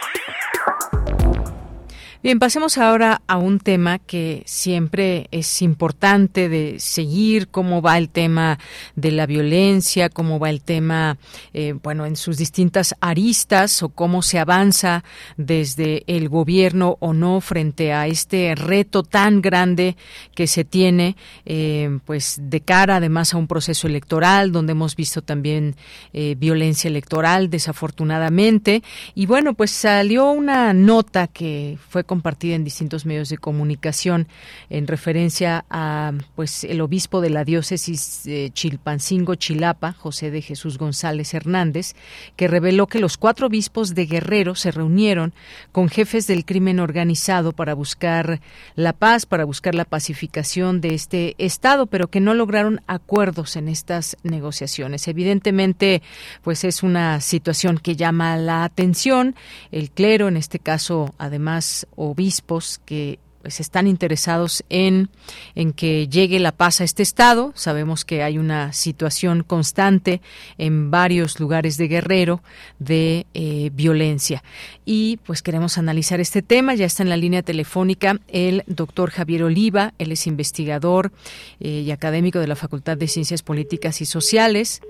Bien, pasemos ahora a un tema que siempre es importante de seguir, cómo va el tema de la violencia, cómo va el tema, eh, bueno, en sus distintas aristas o cómo se avanza desde el gobierno o no frente a este reto tan grande que se tiene, eh, pues de cara además a un proceso electoral donde hemos visto también eh, violencia electoral, desafortunadamente. Y bueno, pues salió una nota que fue compartida en distintos medios de comunicación en referencia a pues el obispo de la diócesis de Chilpancingo Chilapa, José de Jesús González Hernández, que reveló que los cuatro obispos de Guerrero se reunieron con jefes del crimen organizado para buscar la paz, para buscar la pacificación de este estado, pero que no lograron acuerdos en estas negociaciones. Evidentemente, pues es una situación que llama la atención. El clero, en este caso, además obispos que pues están interesados en, en que llegue la paz a este estado. Sabemos que hay una situación constante en varios lugares de Guerrero de eh, violencia. Y pues queremos analizar este tema. Ya está en la línea telefónica el doctor Javier Oliva. Él es investigador eh, y académico de la Facultad de Ciencias Políticas y Sociales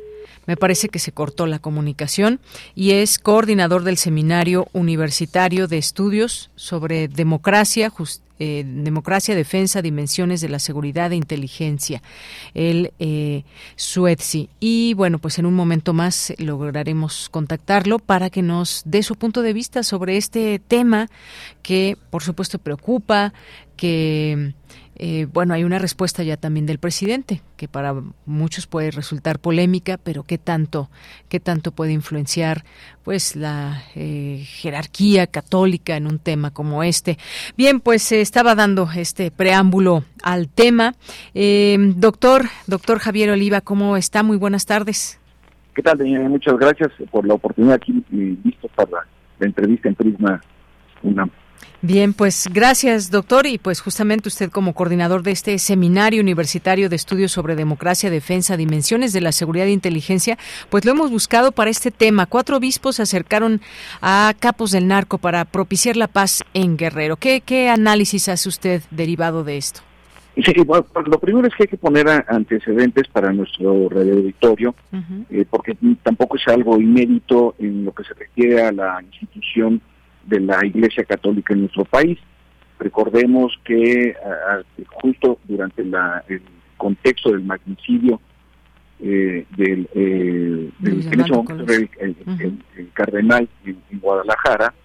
me parece que se cortó la comunicación, y es coordinador del Seminario Universitario de Estudios sobre Democracia, eh, Democracia, Defensa, Dimensiones de la Seguridad e Inteligencia, el eh, SUETSI. Y bueno, pues en un momento más lograremos contactarlo para que nos dé su punto de vista sobre este tema que, por supuesto, preocupa, que eh, bueno, hay una respuesta ya también del presidente, que para muchos puede resultar polémica, pero qué tanto, qué tanto puede influenciar, pues, la eh, jerarquía católica en un tema como este. Bien, pues se estaba dando este preámbulo al tema. Eh, doctor, doctor Javier Oliva, ¿cómo está? Muy buenas tardes. ¿Qué tal, Muchas gracias por la oportunidad aquí, listo para la entrevista en Prisma. Bien, pues gracias, doctor. Y pues justamente usted como coordinador de este seminario universitario de estudios sobre democracia, defensa, dimensiones de la seguridad e inteligencia, pues lo hemos buscado para este tema. Cuatro obispos se acercaron a capos del narco para propiciar la paz en Guerrero. ¿Qué, qué análisis hace usted derivado de esto? Sí, bueno, lo primero es que hay que poner antecedentes para nuestro radio auditorio, eh, porque tampoco es algo inédito en lo que se refiere a la institución de la Iglesia Católica en nuestro país. Recordemos que justo durante la, el contexto del magnicidio eh, del, eh, el, cardenal en, Guadalajara,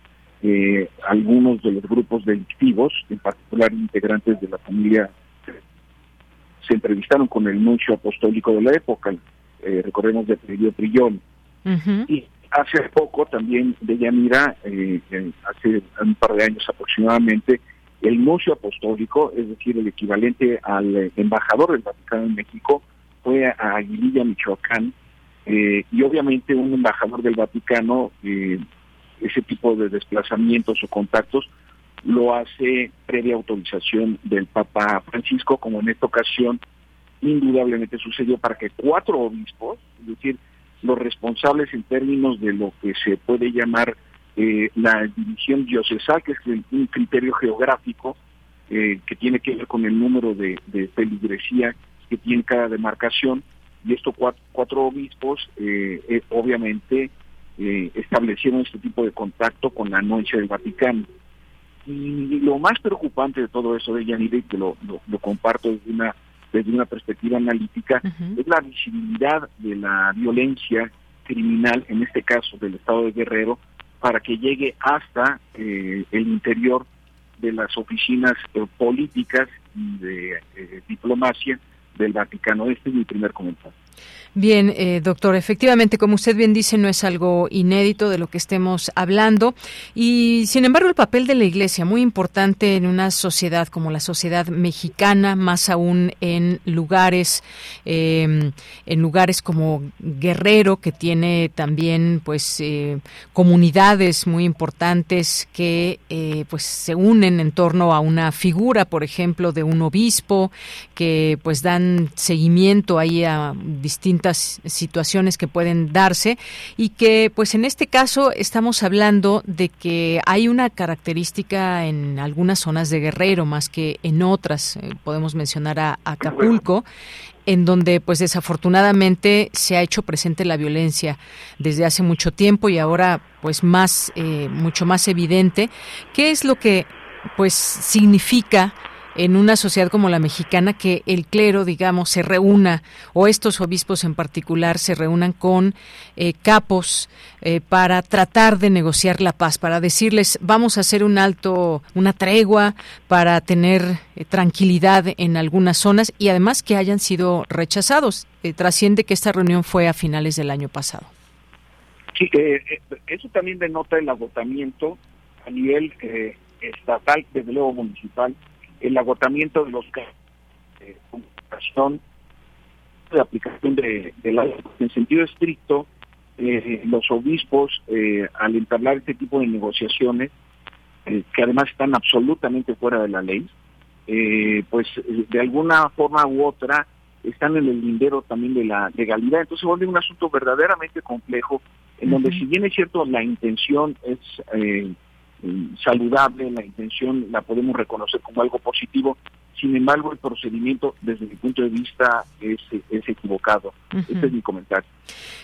eh, algunos de los grupos delictivos, en particular integrantes de la familia, se entrevistaron con el nuncio apostólico de la época, eh, recordemos de Pedro Trillón, y hace poco también de Yanira, eh, hace un par de años aproximadamente, el nuncio apostólico, es decir, el equivalente al eh, embajador del Vaticano en México, fue a Aguililla, Michoacán, eh, y obviamente un embajador del Vaticano, eh, ese tipo de desplazamientos o contactos, lo hace previa autorización del Papa Francisco, como en esta ocasión indudablemente sucedió para que cuatro obispos, es decir, los responsables en términos de lo que se puede llamar eh, la división diocesal, que es un criterio geográfico eh, que tiene que ver con el número de, de que tiene cada demarcación, y estos cuatro, obispos eh, obviamente establecieron este tipo de contacto con la anuncia del Vaticano. Y lo más preocupante de todo eso de Yanire, y que lo, lo, comparto desde una, desde una perspectiva analítica, es la visibilidad de la violencia criminal, en este caso del Estado de Guerrero, para que llegue hasta eh, el interior de las oficinas eh, políticas y de eh, diplomacia del Vaticano. Este es mi primer comentario. Bien, eh, doctor, efectivamente, como usted bien dice, no es algo inédito de lo que estemos hablando. Y, sin embargo, el papel de la Iglesia, muy importante en una sociedad como la sociedad mexicana, más aún en lugares, em, en lugares como Guerrero, que tiene también, pues, eh, comunidades muy importantes que, eh, pues, se unen en torno a una figura, por ejemplo, de un obispo, que, pues, dan seguimiento ahí a distintas situaciones que pueden darse y que pues en este caso estamos hablando de que hay una característica en algunas zonas de Guerrero más que en otras, eh, podemos mencionar a, Acapulco, en donde pues desafortunadamente se ha hecho presente la violencia desde hace mucho tiempo y ahora pues más eh, mucho más evidente. Qué es lo que pues significa en una sociedad como la mexicana que el clero, digamos, se reúna, o estos obispos en particular, se reúnan con eh, capos eh, para tratar de negociar la paz, para decirles, vamos a hacer un alto, una tregua, para tener eh, tranquilidad en algunas zonas y además que hayan sido rechazados. trasciende que esta reunión fue a finales del año pasado. Sí, eso también denota el agotamiento a nivel estatal, desde luego municipal, el agotamiento de los casos de de aplicación de, la en sentido estricto, eh, los obispos, eh, al entablar este tipo de negociaciones, eh, que además están absolutamente fuera de la ley, pues de alguna forma u otra están en el lindero también de la legalidad. Entonces vuelve un asunto verdaderamente complejo, en donde si bien es cierto la intención es saludable, la intención la podemos reconocer como algo positivo, sin embargo el procedimiento desde mi punto de vista es, es equivocado. Este es mi comentario.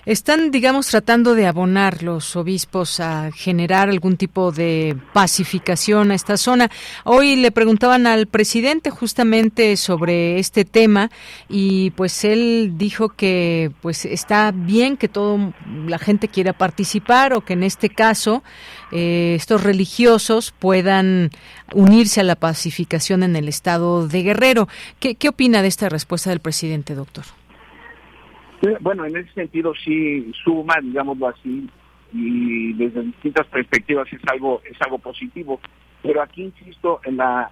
Están, digamos, tratando de abonar los obispos a generar algún tipo de pacificación a esta zona. Hoy le preguntaban al presidente justamente sobre este tema y pues él dijo que pues está bien que toda la gente quiera participar o que en este caso eh, estos religiosos puedan unirse a la pacificación en el estado de Guerrero. ¿Qué, qué opina de esta respuesta del presidente, doctor? Bueno, en ese sentido sí suma, digámoslo así, y desde distintas perspectivas es algo es algo positivo. Pero aquí insisto en la,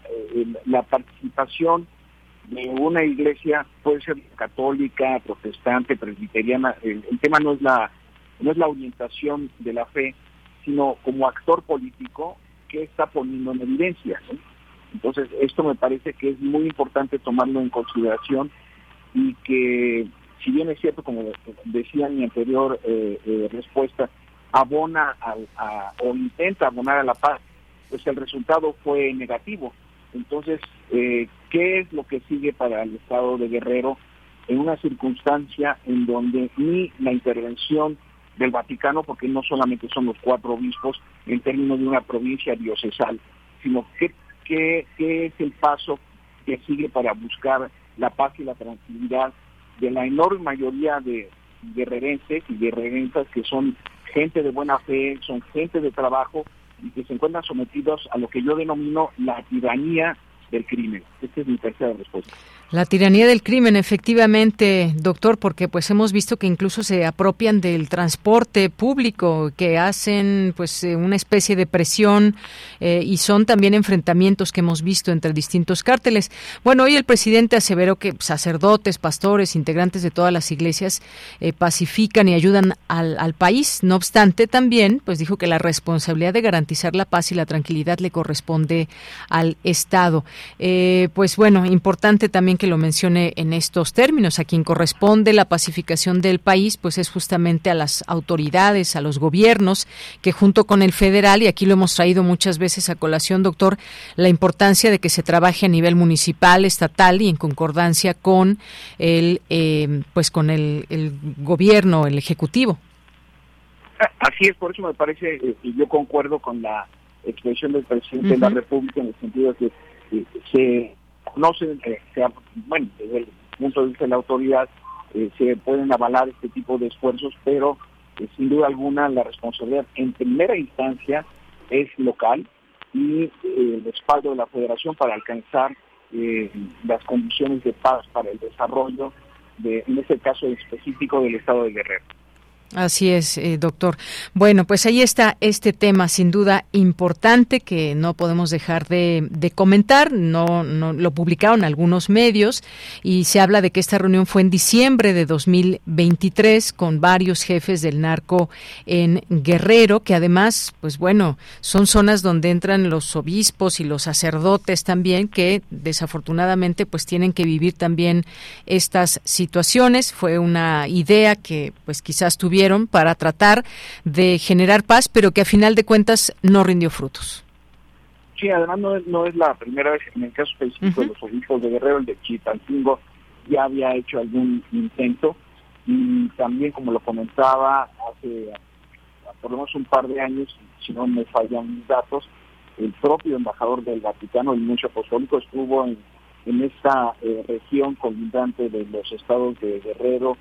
la participación de una iglesia puede ser católica, protestante, presbiteriana. El, tema no es la no es la orientación de la fe, sino como actor político que está poniendo en evidencia. Entonces esto me parece que es muy importante tomarlo en consideración y que si bien es cierto, como decía en mi anterior eh, eh, respuesta, abona a, o intenta abonar a la paz, pues el resultado fue negativo. Entonces, eh, ¿qué es lo que sigue para el Estado de Guerrero en una circunstancia en donde ni la intervención del Vaticano, porque no solamente son los cuatro obispos en términos de una provincia diocesal, sino qué, qué, es el paso que sigue para buscar la paz y la tranquilidad de la enorme mayoría de guerrerenses y guerrerensas que son gente de buena fe, son gente de trabajo y que se encuentran sometidos a lo que yo denomino la tiranía del crimen. Esta es mi tercera respuesta. La tiranía del crimen, efectivamente, doctor, porque pues hemos visto que incluso se apropian del transporte público, que hacen pues eh, una especie de presión eh, y son también enfrentamientos que hemos visto entre distintos cárteles. Bueno, hoy el presidente aseveró que sacerdotes, pastores, integrantes de todas las iglesias eh, pacifican y ayudan al, al, país. No obstante, también pues dijo que la responsabilidad de garantizar la paz y la tranquilidad le corresponde al Estado. pues bueno, importante también que lo mencione en estos términos. A quien corresponde la pacificación del país, pues es justamente a las autoridades, a los gobiernos, que junto con el federal, y aquí lo hemos traído muchas veces a colación, doctor, la importancia de que se trabaje a nivel municipal, estatal y en concordancia con el, eh, pues con el, el gobierno, el ejecutivo. Así es, por eso me parece, eh, y yo concuerdo con la expresión del presidente de la República en el sentido de que eh, se conocen, eh, bueno, desde el punto de vista de la autoridad, se pueden avalar este tipo de esfuerzos, pero sin duda alguna la responsabilidad en primera instancia es local y el respaldo de la federación para alcanzar las condiciones de paz para el desarrollo, de, en este caso específico del estado de Guerrero. Así es, eh, doctor. Bueno, pues ahí está este tema, sin duda importante, que no podemos dejar de, comentar. No, no lo publicaron algunos medios y se habla de que esta reunión fue en diciembre de 2023 con varios jefes del narco en Guerrero, que además, pues bueno, son zonas donde entran los obispos y los sacerdotes también, que desafortunadamente pues tienen que vivir también estas situaciones. Fue una idea que pues quizás tuvieron para tratar de generar paz, pero que a final de cuentas no rindió frutos. Sí, además no es, la primera vez, en el caso específico de los obispos de Guerrero, el de Chitalcingo ya había hecho algún intento y también, como lo comentaba hace por lo menos un par de años, si no me fallan mis datos, el propio embajador del Vaticano, el mucho apostólico, estuvo en, en esta eh, región colindante de los estados de Guerrero,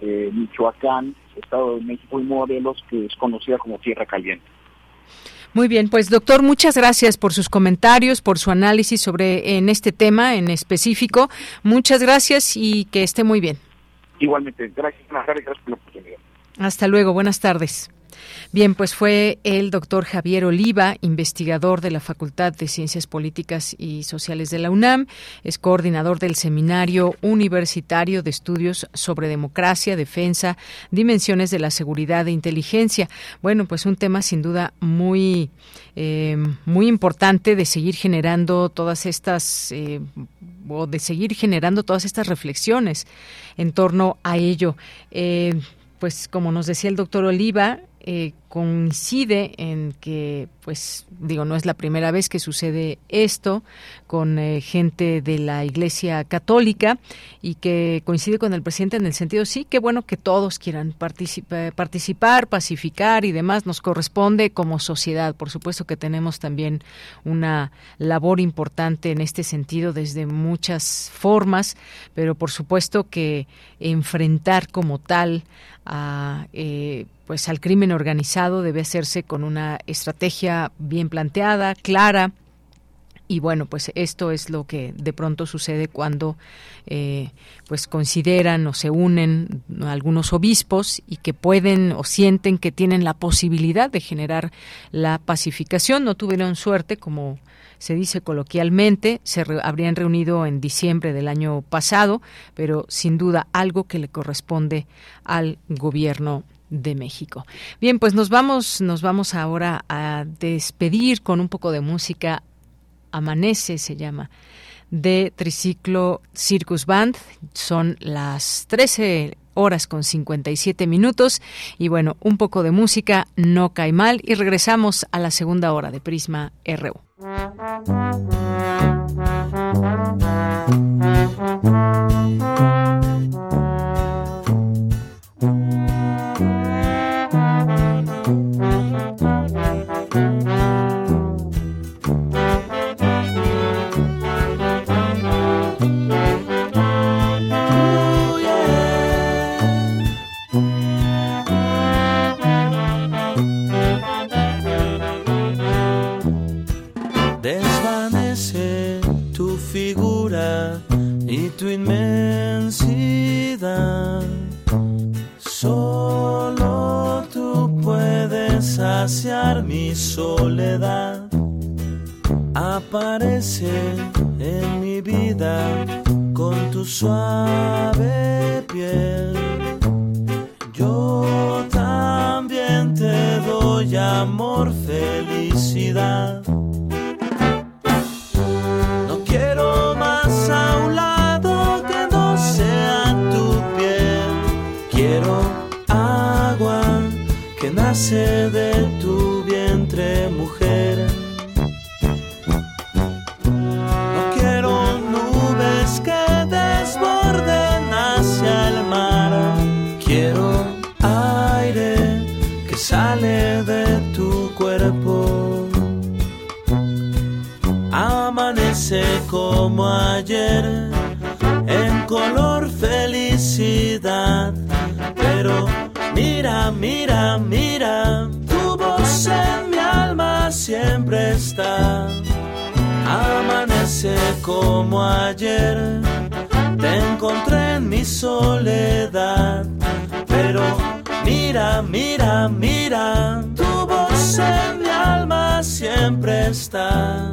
eh, Michoacán, Estado de México y Morelos, que es conocida como Tierra Caliente. Muy bien, pues doctor, muchas gracias por sus comentarios, por su análisis sobre en este tema en específico. Muchas gracias y que esté muy bien. Igualmente, gracias, gracias por la oportunidad. Hasta luego, buenas tardes. Bien, pues fue el doctor Javier Oliva, investigador de la Facultad de Ciencias Políticas y Sociales de la UNAM, es coordinador del Seminario Universitario de Estudios sobre Democracia, Defensa, Dimensiones de la Seguridad e Inteligencia. Bueno, pues un tema sin duda muy, eh, muy importante de seguir generando todas estas, eh, o de seguir generando todas estas reflexiones en torno a ello. Eh, pues como nos decía el doctor Oliva, eh, coincide en que, pues digo, no es la primera vez que sucede esto con eh, gente de la Iglesia Católica y que coincide con el presidente en el sentido, sí, que bueno que todos quieran participar, pacificar y demás, nos corresponde como sociedad. Por supuesto que tenemos también una labor importante en este sentido desde muchas formas, pero por supuesto que enfrentar como tal a, eh, pues al crimen organizado debe hacerse con una estrategia bien planteada, clara. Y bueno, pues esto es lo que de pronto sucede cuando eh, pues consideran o se unen algunos obispos y que pueden o sienten que tienen la posibilidad de generar la pacificación. No tuvieron suerte, como se dice coloquialmente, se habrían reunido en diciembre del año pasado, pero sin duda algo que le corresponde al gobierno de México. Bien, pues nos vamos, nos vamos ahora a despedir con un poco de música. Amanece se llama de Triciclo Circus Band. Son las 13 horas con 57 minutos y bueno, un poco de música no cae mal y regresamos a la segunda hora de Prisma RU. Saciar mi soledad. Aparece en mi vida con tu suave piel. Yo también te doy amor, felicidad. Nace de tu vientre mujer. No quiero nubes que desborden hacia el mar. Quiero aire que sale de tu cuerpo. Amanece como ayer en color felicidad, pero Mira, mira, mira, tu voz en mi alma siempre está. Amanece como ayer, te encontré en mi soledad. Pero mira, mira, mira, tu voz en mi alma siempre está.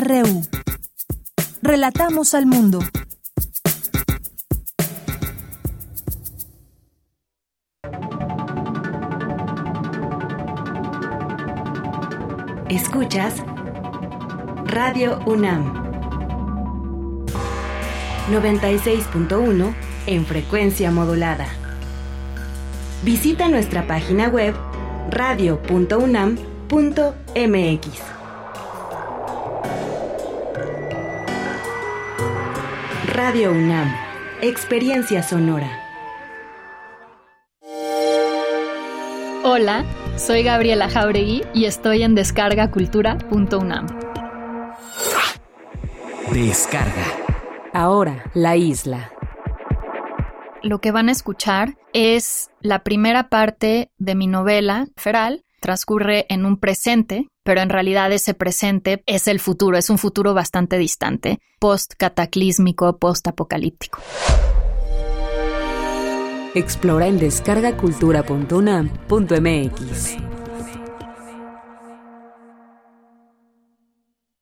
RU. Relatamos al mundo. Escuchas Radio UNAM 96.1 en frecuencia modulada. Visita nuestra página web radio.unam.mx. Radio UNAM, Experiencia Sonora. Hola. Soy Gabriela Jauregui y estoy en descargacultura.unam. Descarga. Ahora, la isla. Lo que van a escuchar es la primera parte de mi novela, Feral. Transcurre en un presente, pero en realidad ese presente es el futuro, es un futuro bastante distante, post-cataclísmico, post-apocalíptico. Explora en descargacultura.unam.mx.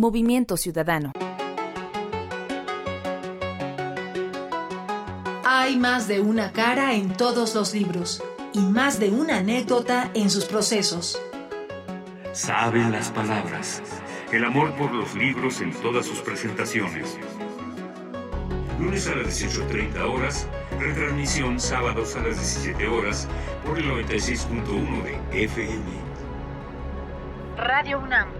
Movimiento Ciudadano. Hay más de una cara en todos los libros y más de una anécdota en sus procesos. Saben las palabras. El amor por los libros en todas sus presentaciones. Lunes a las 18.30 horas, retransmisión sábados a las 17 horas por el 96.1 de FM. Radio UNAM,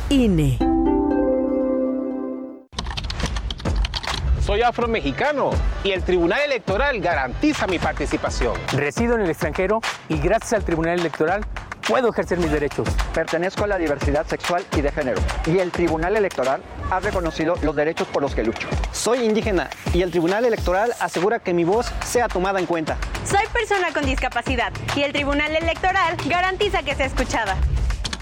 INE. Soy afromexicano y el Tribunal Electoral garantiza mi participación. Resido en el extranjero y gracias al Tribunal Electoral puedo ejercer mis derechos. Pertenezco a la diversidad sexual y de género y el Tribunal Electoral ha reconocido los derechos por los que lucho. Soy indígena y el Tribunal Electoral asegura que mi voz sea tomada en cuenta. Soy persona con discapacidad y el Tribunal Electoral garantiza que sea escuchada.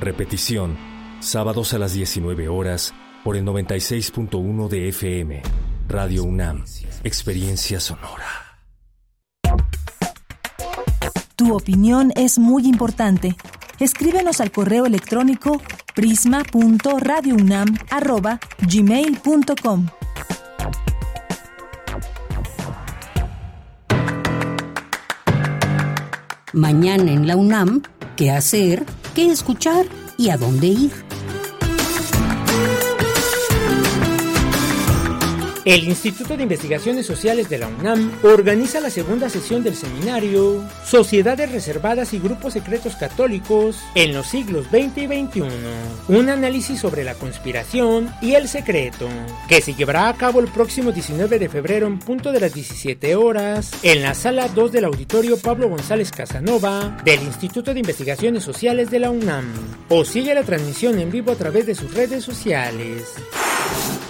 Repetición, sábados a las 19 horas por el 96.1 de FM. Radio UNAM, Experiencia Sonora. Tu opinión es muy importante. Escríbenos al correo electrónico prisma.radiounam@gmail.com. Mañana en la UNAM, ¿qué hacer? ¿Qué escuchar? ¿Y a dónde ir? El Instituto de Investigaciones Sociales de la UNAM organiza la segunda sesión del seminario Sociedades Reservadas y Grupos Secretos Católicos en los siglos XX y XXI. Un análisis sobre la conspiración y el secreto, que se llevará a cabo el próximo 19 de febrero en punto de las 17 horas en la sala 2 del auditorio Pablo González Casanova del Instituto de Investigaciones Sociales de la UNAM. O sigue la transmisión en vivo a través de sus redes sociales.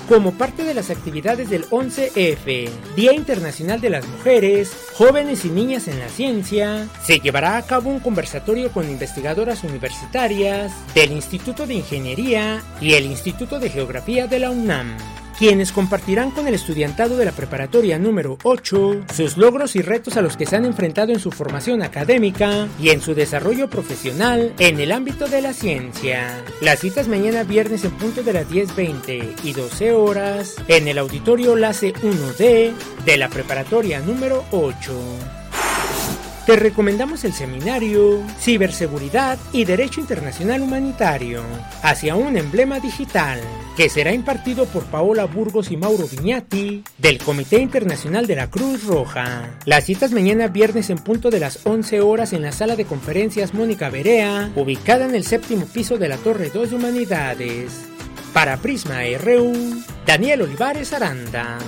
Como parte de las actividades del 11F, Día Internacional de las Mujeres, Jóvenes y Niñas en la Ciencia, se llevará a cabo un conversatorio con investigadoras universitarias del Instituto de Ingeniería y el Instituto de Geografía de la UNAM quienes compartirán con el estudiantado de la preparatoria número 8 sus logros y retos a los que se han enfrentado en su formación académica y en su desarrollo profesional en el ámbito de la ciencia. Las citas mañana viernes en punto de las 10.20 y 12 horas en el auditorio LACE 1D de la preparatoria número 8. Te recomendamos el seminario Ciberseguridad y Derecho Internacional Humanitario hacia un emblema digital, que será impartido por Paola Burgos y Mauro Viñati del Comité Internacional de la Cruz Roja. Las citas mañana viernes en punto de las 11 horas en la sala de conferencias Mónica Berea, ubicada en el séptimo piso de la Torre 2 de Humanidades. Para Prisma RU, Daniel Olivares Aranda.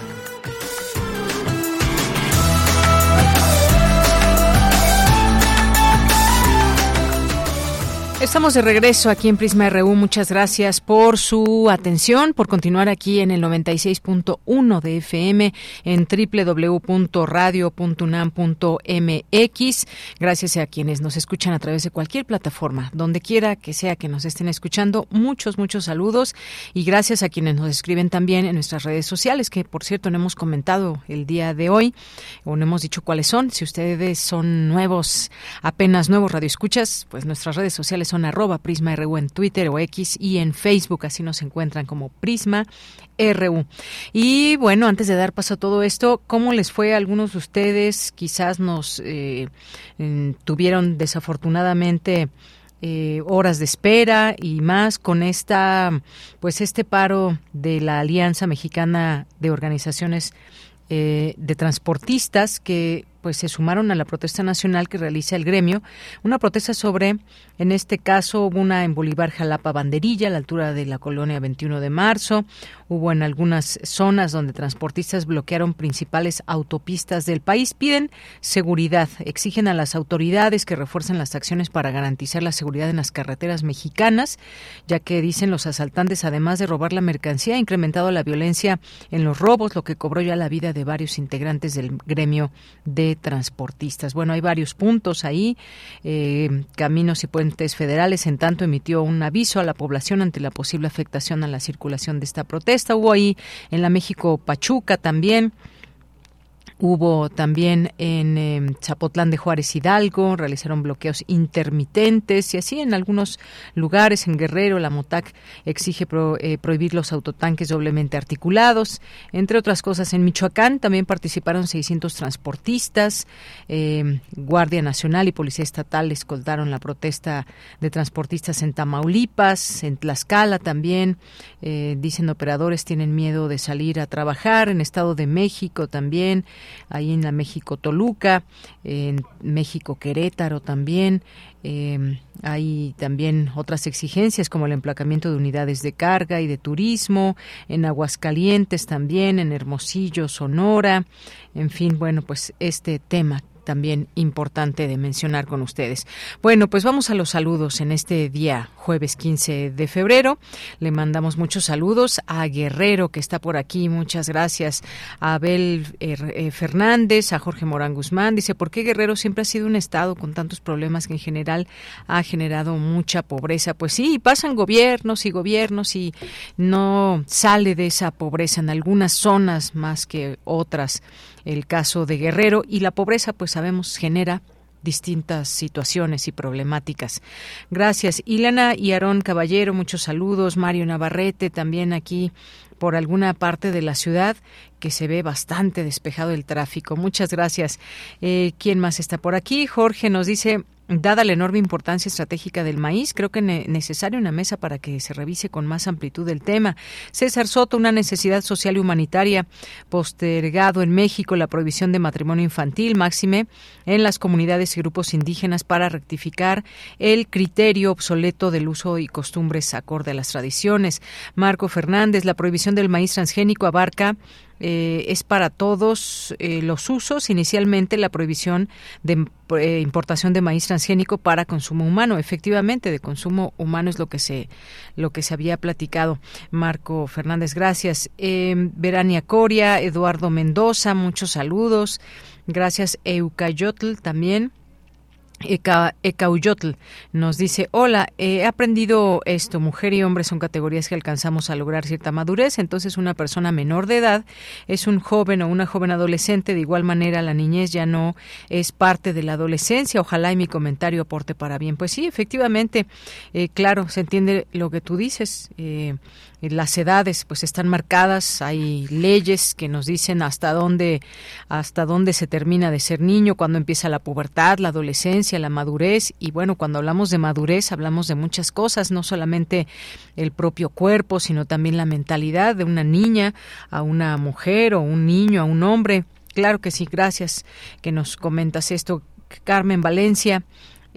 Estamos de regreso aquí en Prisma RU. Muchas gracias por su atención, por continuar aquí en el 96.1 de FM en www.radio.unam.mx. Gracias a quienes nos escuchan a través de cualquier plataforma, donde quiera que sea que nos estén escuchando. Muchos, muchos saludos y gracias a quienes nos escriben también en nuestras redes sociales, que por cierto no hemos comentado el día de hoy o no hemos dicho cuáles son. Si ustedes son nuevos, apenas nuevos radioescuchas, pues nuestras redes sociales son arroba Prisma RU en Twitter o X y en Facebook, así nos encuentran como Prisma RU. Y bueno, antes de dar paso a todo esto, ¿cómo les fue a algunos de ustedes? Quizás nos eh, tuvieron desafortunadamente eh, horas de espera y más con esta, pues este paro de la Alianza Mexicana de Organizaciones eh, de Transportistas que pues se sumaron a la protesta nacional que realiza el gremio, una protesta sobre, en este caso, hubo una en Bolívar Jalapa Banderilla, a la altura de la colonia 21 de marzo, hubo en algunas zonas donde transportistas bloquearon principales autopistas del país, piden seguridad, exigen a las autoridades que refuercen las acciones para garantizar la seguridad en las carreteras mexicanas, ya que dicen los asaltantes, además de robar la mercancía, ha incrementado la violencia en los robos, lo que cobró ya la vida de varios integrantes del gremio de transportistas. Bueno, hay varios puntos ahí. Eh, Caminos y Puentes Federales, en tanto, emitió un aviso a la población ante la posible afectación a la circulación de esta protesta. Hubo ahí en la México Pachuca también Hubo también en eh, Zapotlán de Juárez Hidalgo, realizaron bloqueos intermitentes y así en algunos lugares, en Guerrero, la MOTAC exige eh, prohibir los autotanques doblemente articulados. Entre otras cosas, en Michoacán también participaron 600 transportistas, eh, Guardia Nacional y Policía Estatal escoltaron la protesta de transportistas en Tamaulipas, en Tlaxcala también. dicen operadores tienen miedo de salir a trabajar, en Estado de México también ahí en la México Toluca, en México Querétaro también. Eh, hay también otras exigencias como el emplacamiento de unidades de carga y de turismo, en Aguascalientes también, en Hermosillo, Sonora, en fin, bueno, pues este tema también importante de mencionar con ustedes. Bueno, pues vamos a los saludos en este día, jueves 15 de febrero. Le mandamos muchos saludos a Guerrero, que está por aquí, muchas gracias. A Abel eh, eh, Fernández, a Jorge Morán Guzmán. Dice, ¿por qué Guerrero siempre ha sido un estado con tantos problemas que en general ha generado mucha pobreza? Pues sí, pasan gobiernos y gobiernos y no sale de esa pobreza en algunas zonas más que otras el caso de Guerrero y la pobreza, pues sabemos, genera distintas situaciones y problemáticas. Gracias. Ilana y Aarón Caballero, muchos saludos. Mario Navarrete también aquí por alguna parte de la ciudad que se ve bastante despejado el tráfico. Muchas gracias. Eh, ¿Quién más está por aquí? Jorge nos dice, Dada la enorme importancia estratégica del maíz, creo que es necesaria una mesa para que se revise con más amplitud el tema. César Soto, una necesidad social y humanitaria, postergado en México la prohibición de matrimonio infantil, máxime en las comunidades y grupos indígenas para rectificar el criterio obsoleto del uso y costumbres acorde a las tradiciones. Marco Fernández, la prohibición del maíz transgénico abarca eh, es para todos eh, los usos. Inicialmente la prohibición de eh, importación de maíz transgénico para consumo humano. Efectivamente, de consumo humano es lo que se lo que se había platicado. Marco Fernández, gracias. Verania Coria, Eduardo Mendoza, muchos saludos. Gracias, Eucayotl también. Eka, Ekauyotl nos dice, hola, he aprendido esto, mujer y hombre son categorías que alcanzamos a lograr cierta madurez, entonces una persona menor de edad es un joven o una joven adolescente, de igual manera la niñez ya no es parte de la adolescencia, ojalá y mi comentario aporte para bien. Pues sí, efectivamente, eh, claro, se entiende lo que tú dices. Eh, las edades pues están marcadas, hay leyes que nos dicen hasta dónde hasta dónde se termina de ser niño, cuando empieza la pubertad, la adolescencia, la madurez y bueno, cuando hablamos de madurez hablamos de muchas cosas, no solamente el propio cuerpo, sino también la mentalidad de una niña a una mujer o un niño a un hombre. Claro que sí, gracias que nos comentas esto, Carmen Valencia.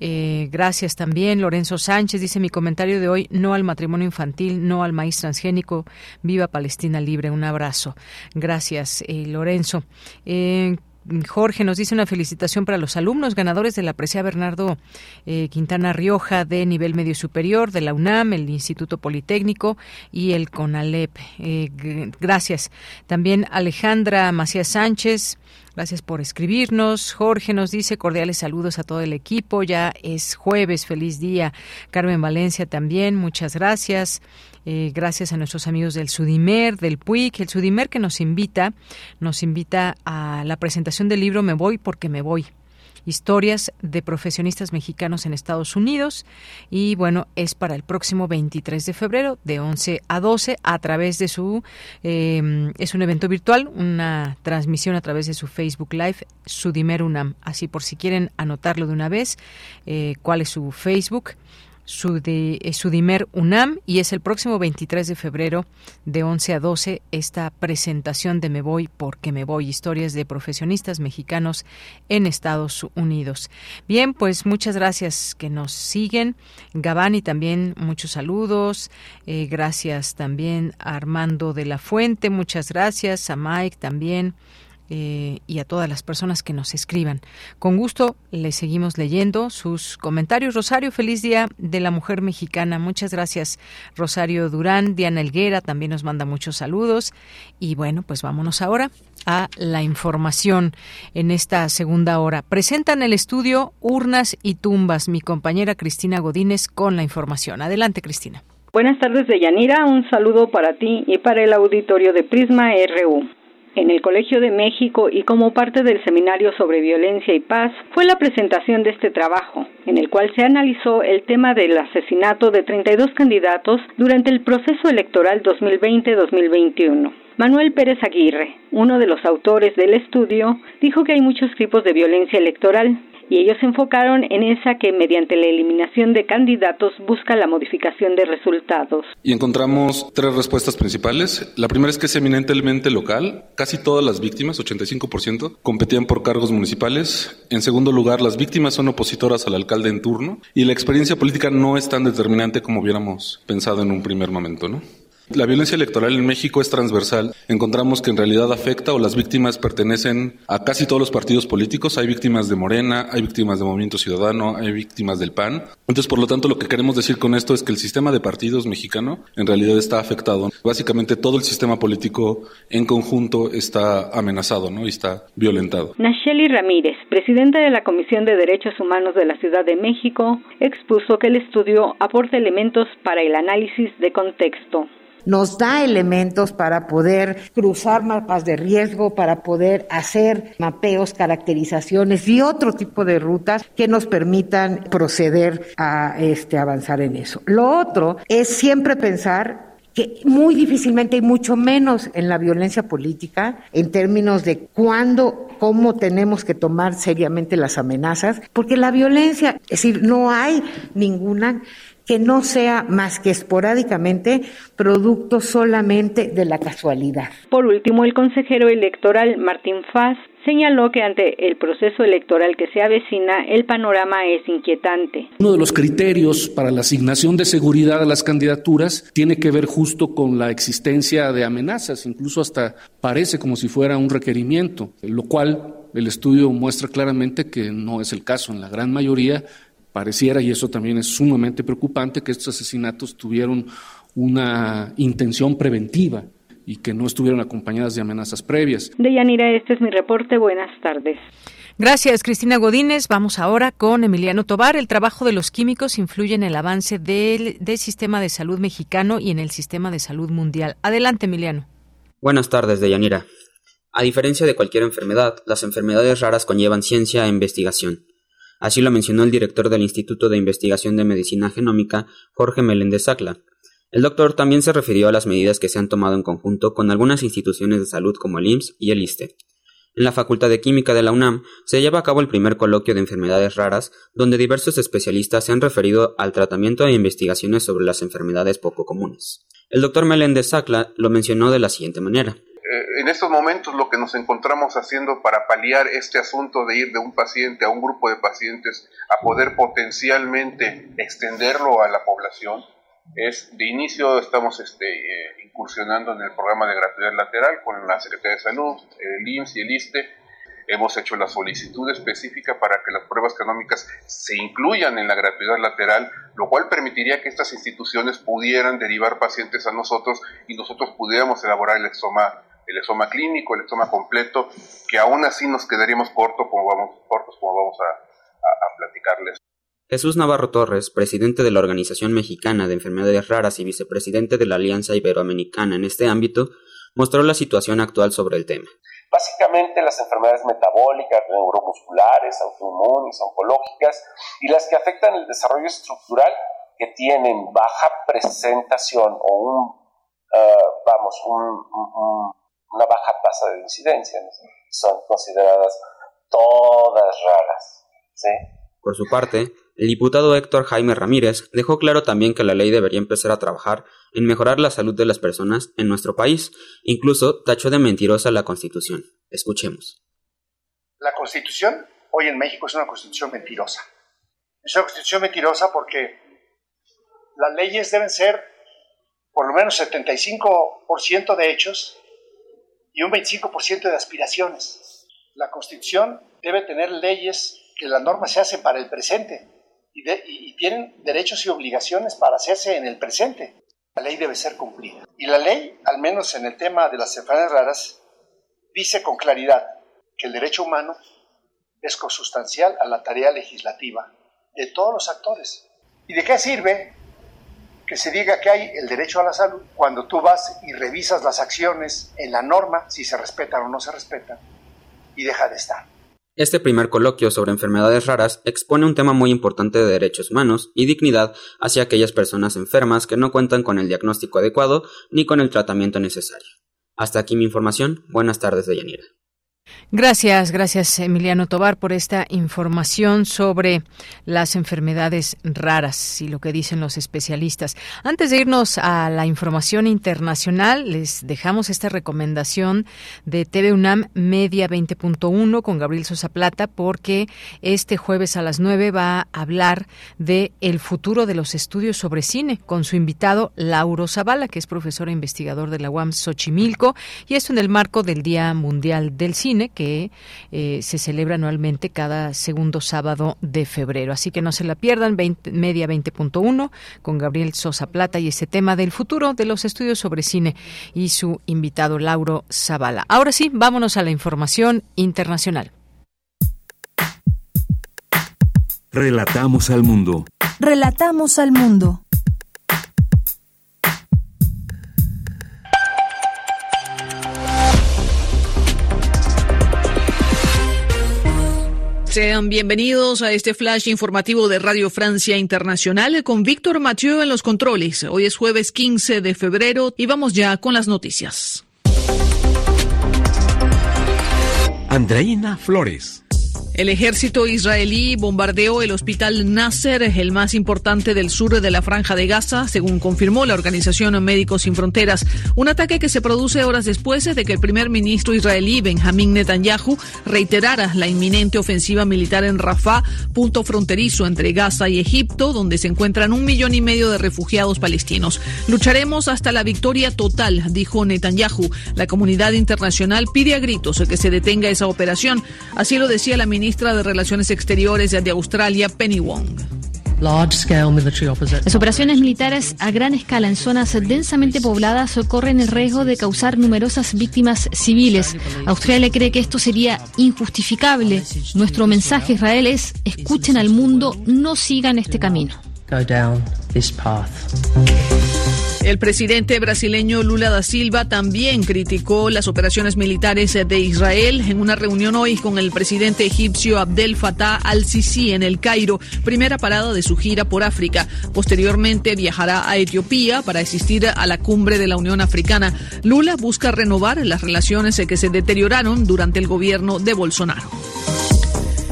Eh, gracias también. Lorenzo Sánchez dice mi comentario de hoy, no al matrimonio infantil, no al maíz transgénico. Viva Palestina libre. Un abrazo. Gracias, eh, Lorenzo. Eh, Jorge nos dice una felicitación para los alumnos ganadores de la presea Bernardo Quintana Rioja de nivel medio superior de la UNAM, el Instituto Politécnico y el CONALEP. gracias. También Alejandra Macías Sánchez Gracias por escribirnos. Jorge nos dice cordiales saludos a todo el equipo. Ya es jueves, feliz día. Carmen Valencia también, muchas gracias. Eh, gracias a nuestros amigos del Sudimer, del PUIC, el Sudimer que nos invita, nos invita a la presentación del libro Me voy porque me voy historias de profesionistas mexicanos en Estados Unidos. Y bueno, es para el próximo 23 de febrero de 11 a 12 a través de su, eh, es un evento virtual, una transmisión a través de su Facebook Live, Sudimer UNAM, así por si quieren anotarlo de una vez, eh, cuál es su Facebook Sudimer UNAM y es el próximo 23 de febrero de 11 a 12 esta presentación de Me Voy porque me voy, historias de profesionistas mexicanos en Estados Unidos. Bien, pues muchas gracias que nos siguen. Gabani también muchos saludos. Eh, gracias también a Armando de la Fuente, muchas gracias. A Mike también eh, y a todas las personas que nos escriban. Con gusto les seguimos leyendo sus comentarios. Rosario, feliz día de la mujer mexicana. Muchas gracias, Rosario Durán. Diana Elguera también nos manda muchos saludos. Y bueno, pues vámonos ahora a la información en esta segunda hora. Presentan el estudio Urnas y Tumbas, mi compañera Cristina Godínez con la información. Adelante, Cristina. Buenas tardes, Deyanira. Un saludo para ti y para el auditorio de Prisma RU. En el Colegio de México y como parte del Seminario sobre Violencia y Paz fue la presentación de este trabajo, en el cual se analizó el tema del asesinato de 32 candidatos durante el proceso electoral 2020-2021. Manuel Pérez Aguirre, uno de los autores del estudio, dijo que hay muchos tipos de violencia electoral y ellos se enfocaron en esa que mediante la eliminación de candidatos busca la modificación de resultados. Y encontramos tres respuestas principales. La primera es que es eminentemente local. Casi todas las víctimas, 85%, competían por cargos municipales. En segundo lugar, las víctimas son opositoras al alcalde en turno. Y la experiencia política no es tan determinante como hubiéramos pensado en un primer momento, ¿no? La violencia electoral en México es transversal. Encontramos que en realidad afecta o las víctimas pertenecen a casi todos los partidos políticos. Hay víctimas de Morena, hay víctimas de Movimiento Ciudadano, hay víctimas del PAN. Entonces, por lo tanto, lo que queremos decir con esto es que el sistema de partidos mexicano en realidad está afectado. Básicamente todo el sistema político en conjunto está amenazado, ¿no? Y está violentado. Nacheli Ramírez, presidenta de la Comisión de Derechos Humanos de la Ciudad de México, expuso que el estudio aporta elementos para el análisis de contexto nos da elementos para poder cruzar mapas de riesgo, para poder hacer mapeos, caracterizaciones y otro tipo de rutas que nos permitan proceder a este avanzar en eso. Lo otro es siempre pensar que muy difícilmente y mucho menos en la violencia política, en términos de cuándo, cómo tenemos que tomar seriamente las amenazas, porque la violencia, es decir, no hay ninguna que no sea más que esporádicamente producto solamente de la casualidad. Por último, el consejero electoral Martín Faz señaló que ante el proceso electoral que se avecina, el panorama es inquietante. Uno de los criterios para la asignación de seguridad a las candidaturas tiene que ver justo con la existencia de amenazas, incluso hasta parece como si fuera un requerimiento, lo cual el estudio muestra claramente que no es el caso en la gran mayoría pareciera, y eso también es sumamente preocupante, que estos asesinatos tuvieron una intención preventiva y que no estuvieron acompañadas de amenazas previas. Deyanira, este es mi reporte. Buenas tardes. Gracias, Cristina Godínez. Vamos ahora con Emiliano Tobar. El trabajo de los químicos influye en el avance del, del sistema de salud mexicano y en el sistema de salud mundial. Adelante, Emiliano. Buenas tardes, Deyanira. A diferencia de cualquier enfermedad, las enfermedades raras conllevan ciencia e investigación. Así lo mencionó el director del Instituto de Investigación de Medicina Genómica, Jorge Meléndez Sacla. El doctor también se refirió a las medidas que se han tomado en conjunto con algunas instituciones de salud como el IMSS y el ISTE. En la Facultad de Química de la UNAM se lleva a cabo el primer coloquio de enfermedades raras, donde diversos especialistas se han referido al tratamiento e investigaciones sobre las enfermedades poco comunes. El doctor Meléndez Sacla lo mencionó de la siguiente manera en estos momentos lo que nos encontramos haciendo para paliar este asunto de ir de un paciente a un grupo de pacientes a poder potencialmente extenderlo a la población es de inicio estamos este, eh, incursionando en el programa de gratuidad lateral con la Secretaría de Salud, el IMSS y el ISTE. Hemos hecho la solicitud específica para que las pruebas canómicas se incluyan en la gratuidad lateral, lo cual permitiría que estas instituciones pudieran derivar pacientes a nosotros y nosotros pudiéramos elaborar el exoma el exoma clínico, el exoma completo, que aún así nos quedaríamos corto como vamos, cortos como vamos a, a, a platicarles. Jesús Navarro Torres, presidente de la Organización Mexicana de Enfermedades Raras y vicepresidente de la Alianza Iberoamericana en este ámbito, mostró la situación actual sobre el tema. Básicamente las enfermedades metabólicas, neuromusculares, autoinmunes, oncológicas y las que afectan el desarrollo estructural que tienen baja presentación o un, uh, vamos, un, un una baja tasa de incidencia. Son consideradas todas raras. ¿sí? Por su parte, El diputado Héctor Jaime Ramírez dejó claro también que la ley debería empezar a trabajar en mejorar la salud de las personas en nuestro país. Incluso tachó de mentirosa la Constitución. Escuchemos. La Constitución hoy en México es una Constitución mentirosa. Es una Constitución mentirosa porque las leyes deben ser por lo menos 75% de hechos y un 25% de aspiraciones. La Constitución debe tener leyes que las normas se hacen para el presente y, y, tienen derechos y obligaciones para hacerse en el presente. La ley debe ser cumplida. Y la ley, al menos en el tema de las enfermedades raras, dice con claridad que el derecho humano es consustancial a la tarea legislativa de todos los actores. ¿Y de qué sirve que se diga que hay el derecho a la salud cuando tú vas y revisas las acciones en la norma, si se respetan o no se respetan, y deja de estar? Este primer coloquio sobre enfermedades raras expone un tema muy importante de derechos humanos y dignidad hacia aquellas personas enfermas que no cuentan con el diagnóstico adecuado ni con el tratamiento necesario. Hasta aquí mi información. Buenas tardes, Deyanira. Gracias, gracias Emiliano Tobar por esta información sobre las enfermedades raras y lo que dicen los especialistas. Antes de irnos a la información internacional, les dejamos esta recomendación de TV UNAM Media 20.1 con Gabriel Sosa Plata porque este jueves a las 9 va a hablar de el futuro de los estudios sobre cine con su invitado Lauro Zavala, que es profesor e investigador de la UAM Xochimilco y esto en el marco del Día Mundial del Cine que eh, se celebra anualmente cada segundo sábado de febrero. Así que no se la pierdan, media 20.1 con Gabriel Sosa Plata y ese tema del futuro de los estudios sobre cine y su invitado Lauro Zavala. Ahora sí, vámonos a la información internacional. Relatamos al mundo. Relatamos al mundo. Sean bienvenidos a este flash informativo de Radio Francia Internacional con Víctor Mathieu en los controles. Hoy es jueves 15 de febrero y vamos ya con las noticias. Andreina Flores. El ejército israelí bombardeó el hospital Nasser, el más importante del sur de la franja de Gaza, según confirmó la organización Médicos Sin Fronteras. Un ataque que se produce horas después de que el primer ministro israelí, Benjamín Netanyahu, reiterara la inminente ofensiva militar en Rafah, punto fronterizo entre Gaza y Egipto, donde se encuentran un millón y medio de refugiados palestinos. Lucharemos hasta la victoria total, dijo Netanyahu. La comunidad internacional pide a gritos que se detenga esa operación. Así lo decía la ministra ministra de Relaciones Exteriores de Australia, Penny Wong. Las operaciones militares a gran escala en zonas densamente pobladas corren el riesgo de causar numerosas víctimas civiles. Australia cree que esto sería injustificable. Nuestro mensaje a Israel es escuchen al mundo, no sigan este camino. El presidente brasileño Lula da Silva también criticó las operaciones militares de Israel en una reunión hoy con el presidente egipcio Abdel Fattah al-Sisi en el Cairo, primera parada de su gira por África. Posteriormente viajará a Etiopía para asistir a la cumbre de la Unión Africana. Lula busca renovar las relaciones que se deterioraron durante el gobierno de Bolsonaro.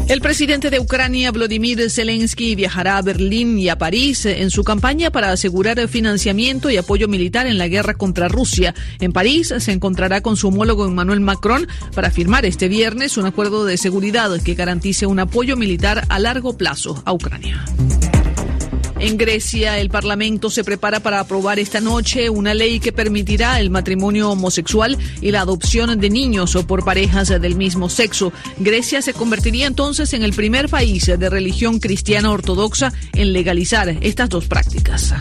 El presidente de Ucrania, Vladimir Zelensky, viajará a Berlín y a París en su campaña para asegurar financiamiento y apoyo militar en la guerra contra Rusia. En París se encontrará con su homólogo Emmanuel Macron para firmar este viernes un acuerdo de seguridad que garantice un apoyo militar a largo plazo a Ucrania. En Grecia, el Parlamento se prepara para aprobar esta noche una ley que permitirá el matrimonio homosexual y la adopción de niños o por parejas del mismo sexo. Grecia se convertiría entonces en el primer país de religión cristiana ortodoxa en legalizar estas dos prácticas.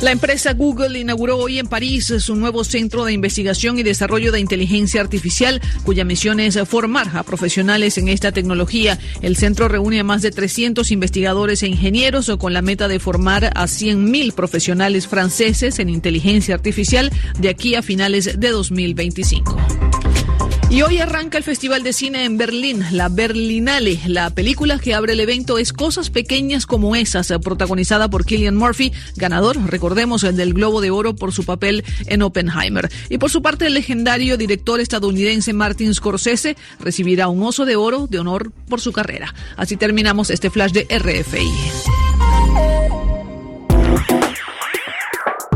La empresa Google inauguró hoy en París su nuevo centro de investigación y desarrollo de inteligencia artificial, cuya misión es formar a profesionales en esta tecnología. El centro reúne a más de 300 investigadores e ingenieros con la meta de formar a 100.000 profesionales franceses en inteligencia artificial de aquí a finales de 2025. Y hoy arranca el Festival de Cine en Berlín, la Berlinale. La película que abre el evento es Cosas Pequeñas como esas, protagonizada por Killian Murphy, ganador, recordemos, del Globo de Oro por su papel en Oppenheimer. Y por su parte, el legendario director estadounidense Martin Scorsese recibirá un oso de oro de honor por su carrera. Así terminamos este flash de RFI.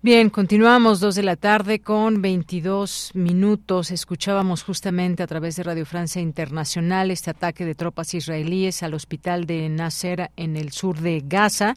Bien, continuamos dos de la tarde con 22 minutos. Escuchábamos justamente a través de Radio Francia Internacional este ataque de tropas israelíes al hospital de Nasser en el sur de Gaza.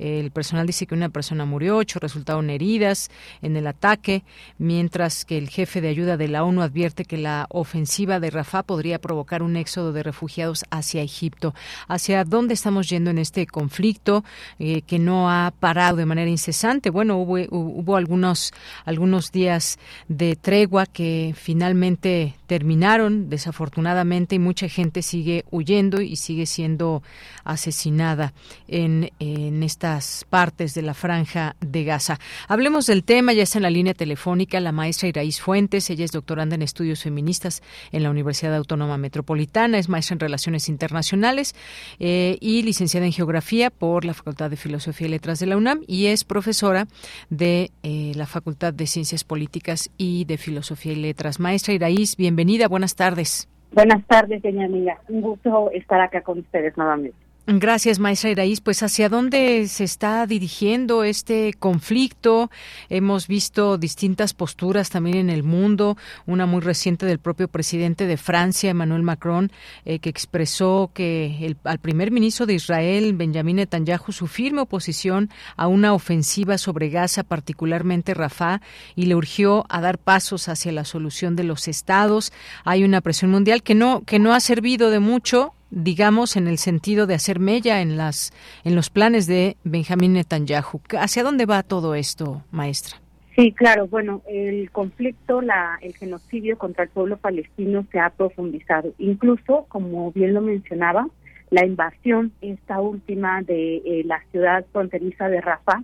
El personal dice que una persona murió, ocho resultaron heridas en el ataque, mientras que el jefe de ayuda de la ONU advierte que la ofensiva de Rafah podría provocar un éxodo de refugiados hacia Egipto. ¿Hacia dónde estamos yendo en este conflicto eh, que no ha parado de manera incesante? Bueno, hubo hubo algunos, algunos días de tregua que finalmente terminaron, desafortunadamente, y mucha gente sigue huyendo y sigue siendo asesinada en, en estas partes de la franja de Gaza. Hablemos del tema, ya está en la línea telefónica la maestra Iraís Fuentes, ella es doctoranda en estudios feministas en la Universidad Autónoma Metropolitana, es maestra en Relaciones Internacionales eh, y licenciada en Geografía por la Facultad de Filosofía y Letras de la UNAM y es profesora de eh, la Facultad de Ciencias Políticas y de Filosofía y Letras. Maestra Iraís, bienvenida, buenas tardes. Buenas tardes, doña amiga. Un gusto estar acá con ustedes nuevamente. Gracias, maestra Iraís. Pues hacia dónde se está dirigiendo este conflicto. Hemos visto distintas posturas también en el mundo. Una muy reciente del propio presidente de Francia, Emmanuel Macron, eh, que expresó que el, al primer ministro de Israel, Benjamin Netanyahu, su firme oposición a una ofensiva sobre Gaza, particularmente Rafah, y le urgió a dar pasos hacia la solución de los estados. Hay una presión mundial que no que no ha servido de mucho digamos, en el sentido de hacer mella en, las, en los planes de Benjamín Netanyahu. ¿Hacia dónde va todo esto, maestra? Sí, claro. Bueno, el conflicto, la, el genocidio contra el pueblo palestino se ha profundizado. Incluso, como bien lo mencionaba, la invasión, esta última de eh, la ciudad fronteriza de Rafah,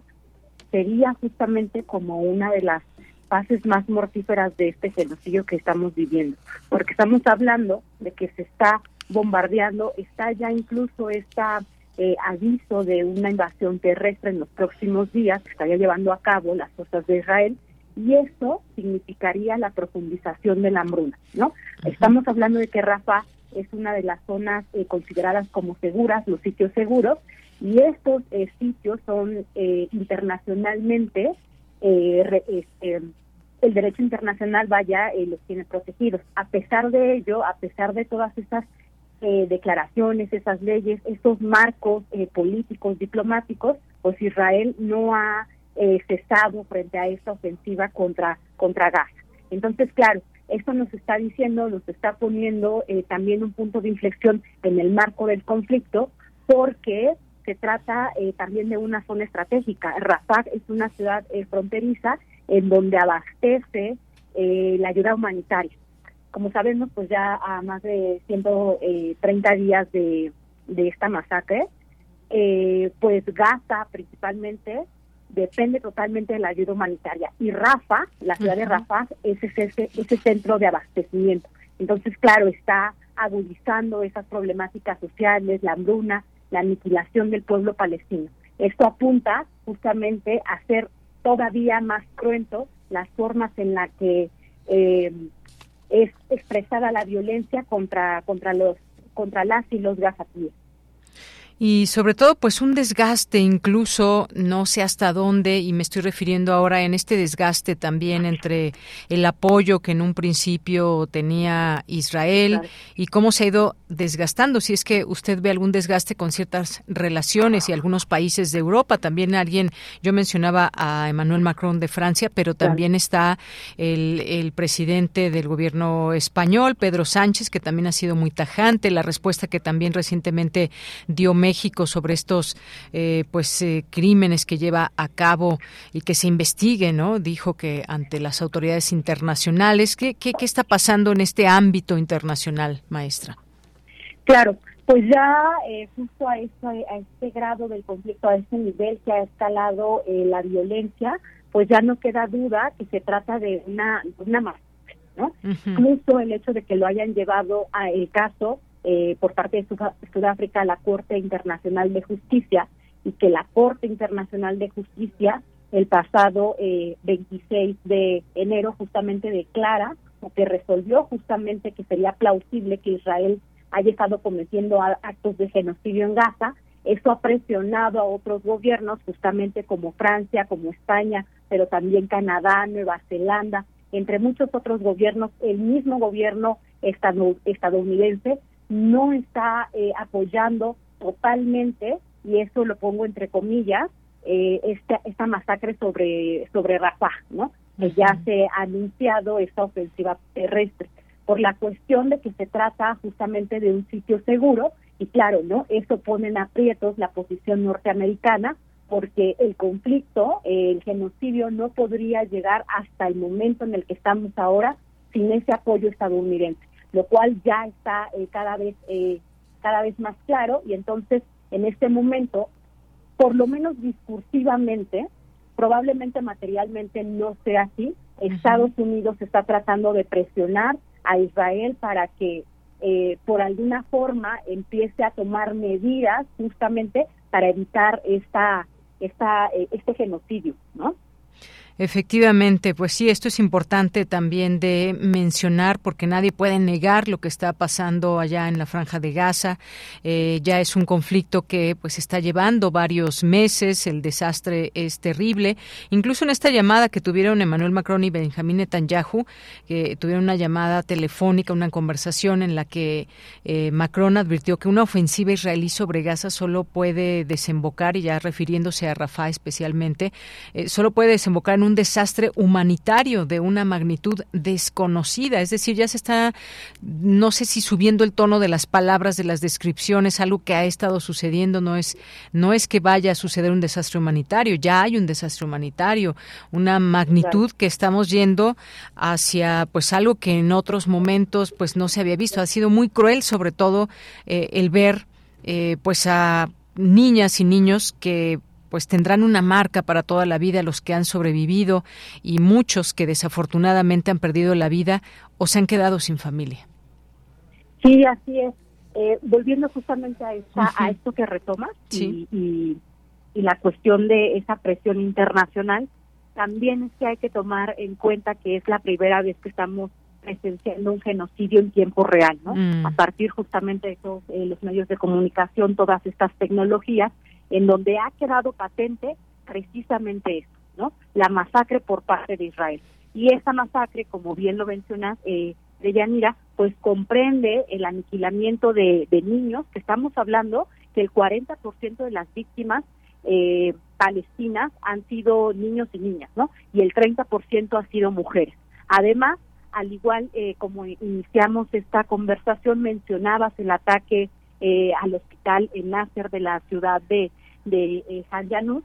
sería justamente como una de las fases más mortíferas de este genocidio que estamos viviendo, porque estamos hablando de que se está bombardeando, está ya incluso esta eh, aviso de una invasión terrestre en los próximos días que estaría llevando a cabo las fuerzas de Israel y eso significaría la profundización de la hambruna, ¿no? Estamos hablando de que Rafa es una de las zonas eh, consideradas como seguras, los sitios seguros, y estos eh, sitios son internacionalmente, este, el derecho internacional vaya los tiene protegidos. A pesar de ello, a pesar de todas estas eh, declaraciones, esas leyes, esos marcos eh, políticos, diplomáticos, pues Israel no ha eh, cesado frente a esta ofensiva contra, contra Gaza. Entonces, claro, esto nos está diciendo, nos está poniendo también un punto de inflexión en el marco del conflicto, porque se trata también de una zona estratégica. Rafah es una ciudad fronteriza en donde abastece la ayuda humanitaria como sabemos, pues ya a más de 130 eh, días de, esta masacre, eh, pues Gaza principalmente depende totalmente de la ayuda humanitaria. Y Rafa, la ciudad de Rafa, es ese, ese centro de abastecimiento. Entonces, claro, está agudizando esas problemáticas sociales, la hambruna, la aniquilación del pueblo palestino. Esto apunta justamente a ser todavía más cruento las formas en las que eh, es expresada la violencia contra contra los contra las y los gazatíes y sobre todo pues un desgaste incluso no sé hasta dónde y me estoy refiriendo ahora en este desgaste también entre el apoyo que en un principio tenía Israel y cómo se ha ido desgastando. Si es que usted ve algún desgaste con ciertas relaciones y algunos países de Europa también alguien yo mencionaba a Emmanuel Macron de Francia pero también está el, el presidente del gobierno español Pedro Sánchez que también ha sido muy tajante la respuesta que también recientemente dio México sobre estos eh, pues eh, crímenes que lleva a cabo y que se investigue, ¿no? Dijo que ante las autoridades internacionales, ¿qué, qué, qué está pasando en este ámbito internacional, maestra? Claro, pues ya eh, justo a este, a este grado del conflicto, a este nivel que ha escalado eh, la violencia, pues ya no queda duda que se trata de una, una masacre, ¿no? Incluso el hecho de que lo hayan llevado a el caso eh, por parte de Sudáfrica la Corte Internacional de Justicia y que la Corte Internacional de Justicia el pasado 26 de enero justamente declara o que resolvió justamente que sería plausible que Israel haya estado cometiendo actos de genocidio en Gaza. Eso ha presionado a otros gobiernos, justamente como Francia, como España, pero también Canadá, Nueva Zelanda, entre muchos otros gobiernos. El mismo gobierno estadounidense no está eh, apoyando totalmente, y eso lo pongo entre comillas, eh, esta, esta masacre sobre, sobre Rafah, ¿no? Que ya se ha anunciado esta ofensiva terrestre por la cuestión de que se trata justamente de un sitio seguro y claro, ¿no? Eso pone en aprietos la posición norteamericana porque el conflicto, el genocidio no podría llegar hasta el momento en el que estamos ahora sin ese apoyo estadounidense, lo cual ya está eh, cada vez eh, cada vez más claro y entonces en este momento, por lo menos discursivamente, probablemente materialmente no sea así. Estados Unidos está tratando de presionar a Israel para que eh, por alguna forma empiece a tomar medidas justamente para evitar esta, esta eh, este genocidio, ¿no? Efectivamente, pues sí, esto es importante también de mencionar porque nadie puede negar lo que está pasando allá en la franja de Gaza. Eh, ya es un conflicto que pues está llevando varios meses, el desastre es terrible. Incluso en esta llamada que tuvieron Emmanuel Macron y Benjamín Netanyahu, que tuvieron una llamada telefónica, una conversación en la que eh, Macron advirtió que una ofensiva israelí sobre Gaza solo puede desembocar, y ya refiriéndose a Rafah especialmente, eh, solo puede desembocar en un desastre humanitario de una magnitud desconocida. Es decir, ya se está, no sé si subiendo el tono de las palabras, de las descripciones, algo que ha estado sucediendo. No es, no es que vaya a suceder un desastre humanitario, ya hay un desastre humanitario, una magnitud que estamos yendo hacia, pues, algo que en otros momentos, pues, no se había visto. Ha sido muy cruel, sobre todo, eh, el ver, eh, pues, a niñas y niños que pues tendrán una marca para toda la vida los que han sobrevivido y muchos que desafortunadamente han perdido la vida o se han quedado sin familia. Sí, así es. Eh, volviendo justamente a, esta, a esto que retomas y, y, la cuestión de esa presión internacional, también es que hay que tomar en cuenta que es la primera vez que estamos presenciando un genocidio en tiempo real, ¿no? Mm. A partir justamente de todos eh, los medios de comunicación, todas estas tecnologías, en donde ha quedado patente precisamente eso, ¿no? La masacre por parte de Israel. Y esa masacre, como bien lo mencionas, eh, de Yanira, pues comprende el aniquilamiento de, niños, que estamos hablando que el 40% de las víctimas eh, palestinas han sido niños y niñas, ¿no? Y el 30% ha sido mujeres. Además, al igual eh, como iniciamos esta conversación, mencionabas el ataque eh, al hospital en Nasser de la ciudad de, de eh, Yanus.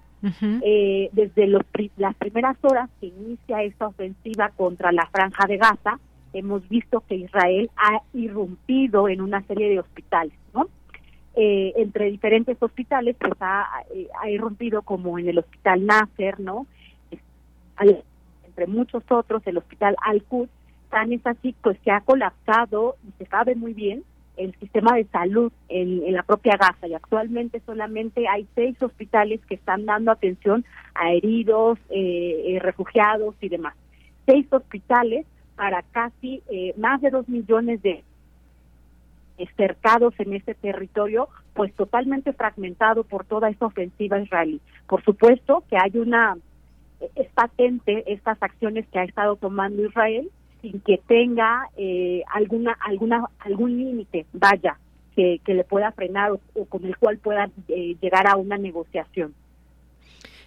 Eh, desde los, las primeras horas que inicia esta ofensiva contra la franja de Gaza, hemos visto que Israel ha irrumpido en una serie de hospitales, ¿no? entre diferentes hospitales, pues ha, ha, irrumpido como en el hospital Nasser, ¿no? entre muchos otros, el hospital Al-Quds, tan es así pues que ha colapsado, y se sabe muy bien, el sistema de salud en, la propia Gaza y actualmente solamente hay seis hospitales que están dando atención a heridos, eh, eh, refugiados y demás. Seis hospitales para casi eh, más de dos millones de cercados en ese territorio, pues totalmente fragmentado por toda esta ofensiva israelí. Por supuesto que hay una, es patente estas acciones que ha estado tomando Israel, sin que tenga eh, alguna alguna algún límite, vaya, que, le pueda frenar o, con el cual pueda eh, llegar a una negociación.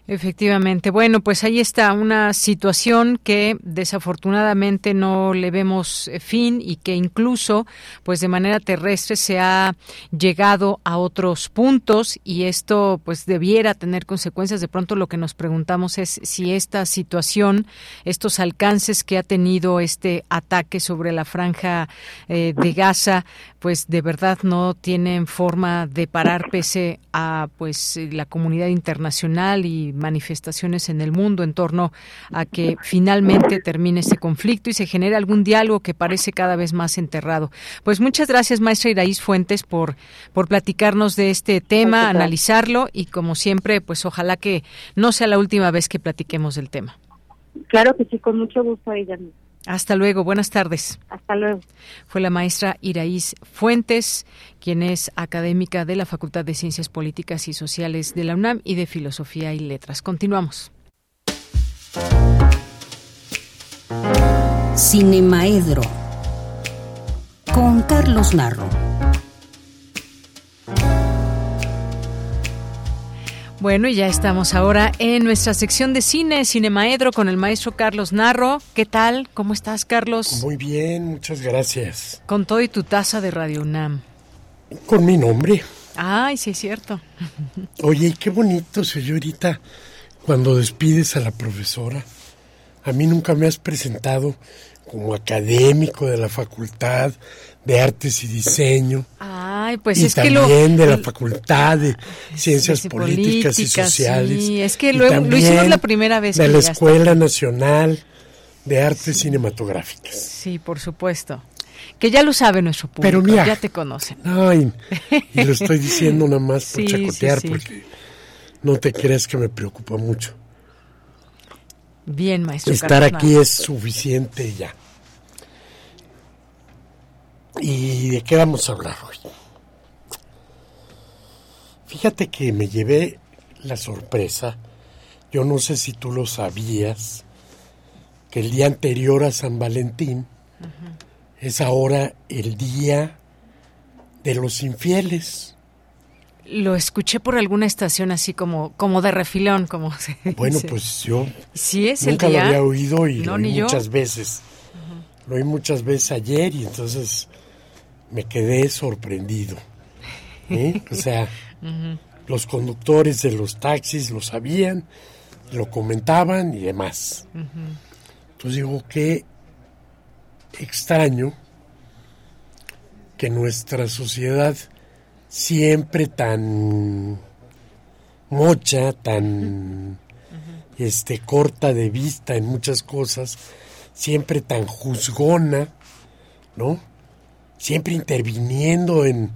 Efectivamente. Bueno, pues ahí está una situación que desafortunadamente no le vemos eh, fin y que incluso, pues de manera terrestre se ha llegado a otros puntos y esto, pues debiera tener consecuencias. De pronto lo que nos preguntamos es si esta situación, estos alcances que ha tenido este ataque sobre la franja eh, de Gaza, pues de verdad no tienen forma de parar pese a pues la comunidad internacional y manifestaciones en el mundo en torno a que finalmente termine este conflicto y se genere algún diálogo que parece cada vez más enterrado. Pues muchas gracias, maestra Iraís Fuentes, por, por platicarnos de este tema, analizarlo y como siempre, pues ojalá que no sea la última vez que platiquemos del tema. Claro que sí, con mucho gusto, ella. Hasta luego, buenas tardes. Hasta luego. Fue la maestra Iraís Fuentes, quien es académica de la Facultad de Ciencias Políticas y Sociales de la UNAM y de Filosofía y Letras. Continuamos. Cinemaedro con Carlos Narro. Bueno, y ya estamos ahora en nuestra sección de cine, Cinemaedro, con el maestro Carlos Narro. ¿Qué tal? ¿Cómo estás, Carlos? Muy bien, muchas gracias. Con todo y tu taza de Radio UNAM. Con mi nombre. Ay, sí es cierto. (laughs) Oye, qué bonito, señorita, cuando despides a la profesora. A mí nunca me has presentado como académico de la Facultad de Artes y Diseño. Ay, pues y es también que lo de la Facultad de Ciencias Políticas, y Sociales. sí, es que lo- lo hicimos la primera vez De que la. Escuela Nacional de Artes Cinematográficas. Sí, por supuesto. Que ya lo sabe nuestro público, Pero mira, ya te conocen. Ay, y lo estoy (laughs) diciendo nada más por Sí, chacotear, porque no te creas que me preocupa mucho. Bien, maestro. Estar Carlos aquí es suficiente ya. ¿Y de qué vamos a hablar hoy? Fíjate que me llevé la sorpresa, yo no sé si tú lo sabías, que el día anterior a San Valentín es ahora el día de los infieles. Lo escuché por alguna estación así como como de refilón, como se Bueno, pues yo Sí, es nunca el lo había oído y No, lo oí yo. muchas veces. Lo oí muchas veces ayer y entonces me quedé sorprendido. ¿eh? O sea, los conductores de los taxis lo sabían, lo comentaban y demás. Entonces digo, qué extraño que nuestra sociedad siempre tan mocha, tan este corta de vista en muchas cosas, siempre tan juzgona, ¿no? Siempre interviniendo en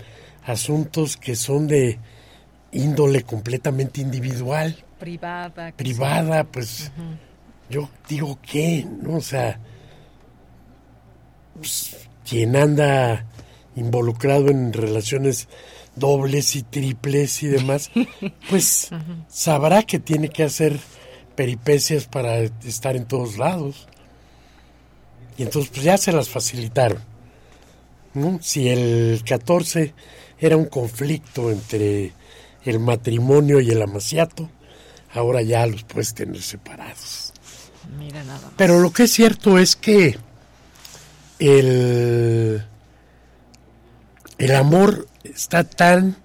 asuntos que son de índole completamente individual Privada. privada, pues yo digo que, ¿no? O sea, pues, quien anda involucrado en relaciones dobles y triples y demás, (laughs) pues sabrá que tiene que hacer peripecias para estar en todos lados. Y entonces pues ya se las facilitaron. ¿No? Si el 14 era un conflicto entre el matrimonio y el amaciato, ahora ya los puedes tener separados. Mira nada más. Pero lo que es cierto es que el, el amor está tan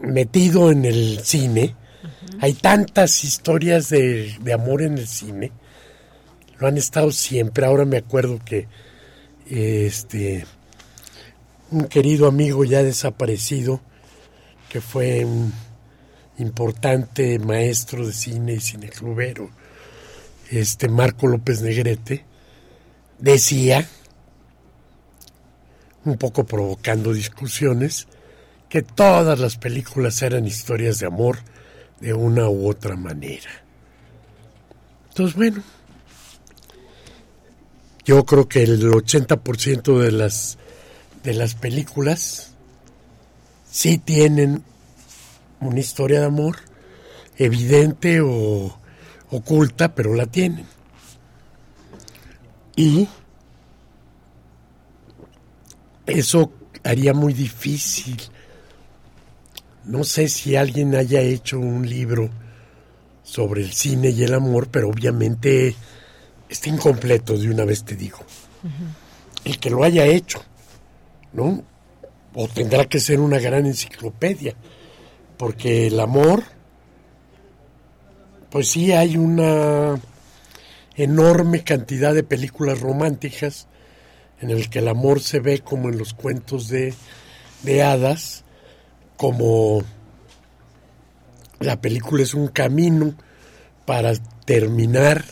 metido en el cine, hay tantas historias de, de amor en el cine, lo han estado siempre. Ahora me acuerdo que este un querido amigo ya desaparecido, que fue un importante maestro de cine y cineclubero, este Marco López Negrete, decía, un poco provocando discusiones, que todas las películas eran historias de amor de una u otra manera. Entonces, bueno, yo creo que el 80% de las, de las películas sí tienen una historia de amor evidente o oculta, pero la tienen. Y eso haría muy difícil. No sé si alguien haya hecho un libro sobre el cine y el amor, pero obviamente está incompleto, de una vez te digo. El que lo haya hecho, ¿no? O tendrá que ser una gran enciclopedia, porque el amor, pues sí hay una enorme cantidad de películas románticas en el que el amor se ve como en los cuentos de, de hadas, como la película es un camino para terminar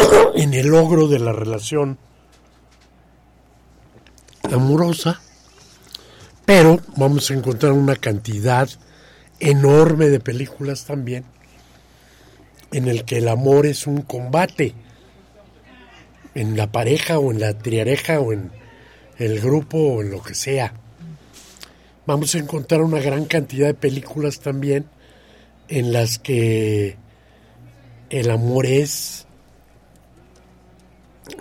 (coughs) en el logro de la relación amorosa, pero vamos a encontrar una cantidad enorme de películas también en el que el amor es un combate en la pareja o en la triareja o en el grupo o en lo que sea. Vamos a encontrar una gran cantidad de películas también en las que el amor es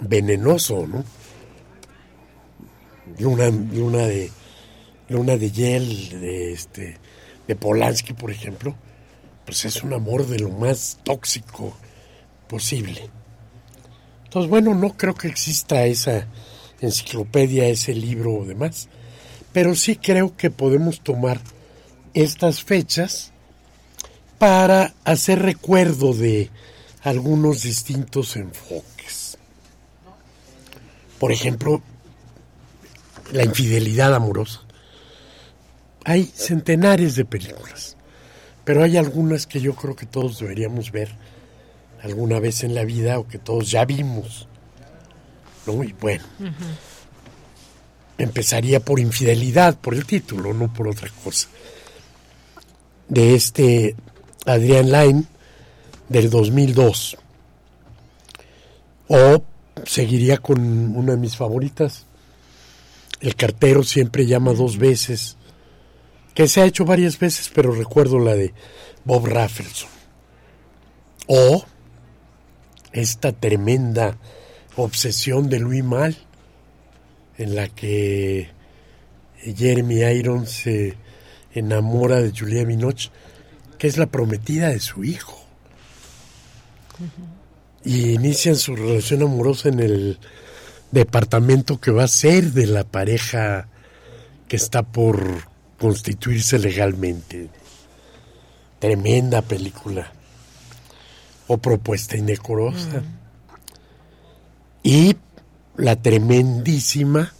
venenoso, ¿no? Luna de Luna de Yel, de este, de Polanski, por ejemplo, pues es un amor de lo más tóxico posible. Entonces, bueno, no creo que exista esa enciclopedia, ese libro o demás, pero sí creo que podemos tomar estas fechas para hacer recuerdo de algunos distintos enfoques. Por ejemplo, la infidelidad amorosa. Hay centenares de películas, pero hay algunas que yo creo que todos deberíamos ver alguna vez en la vida o que todos ya vimos. ¿No? Y bueno, empezaría por infidelidad, por el título, no por otra cosa. De este Adrián Line del 2002. O seguiría con una de mis favoritas. El cartero siempre llama dos veces, que se ha hecho varias veces, pero recuerdo la de Bob Raffleson. O esta tremenda obsesión de Louis Mal, en la que Jeremy Irons se enamora de Julia Minoch que es la prometida de su hijo. Y inician su relación amorosa en el departamento que va a ser de la pareja que está por constituirse legalmente. Tremenda película. O propuesta indecorosa. Y la tremendísima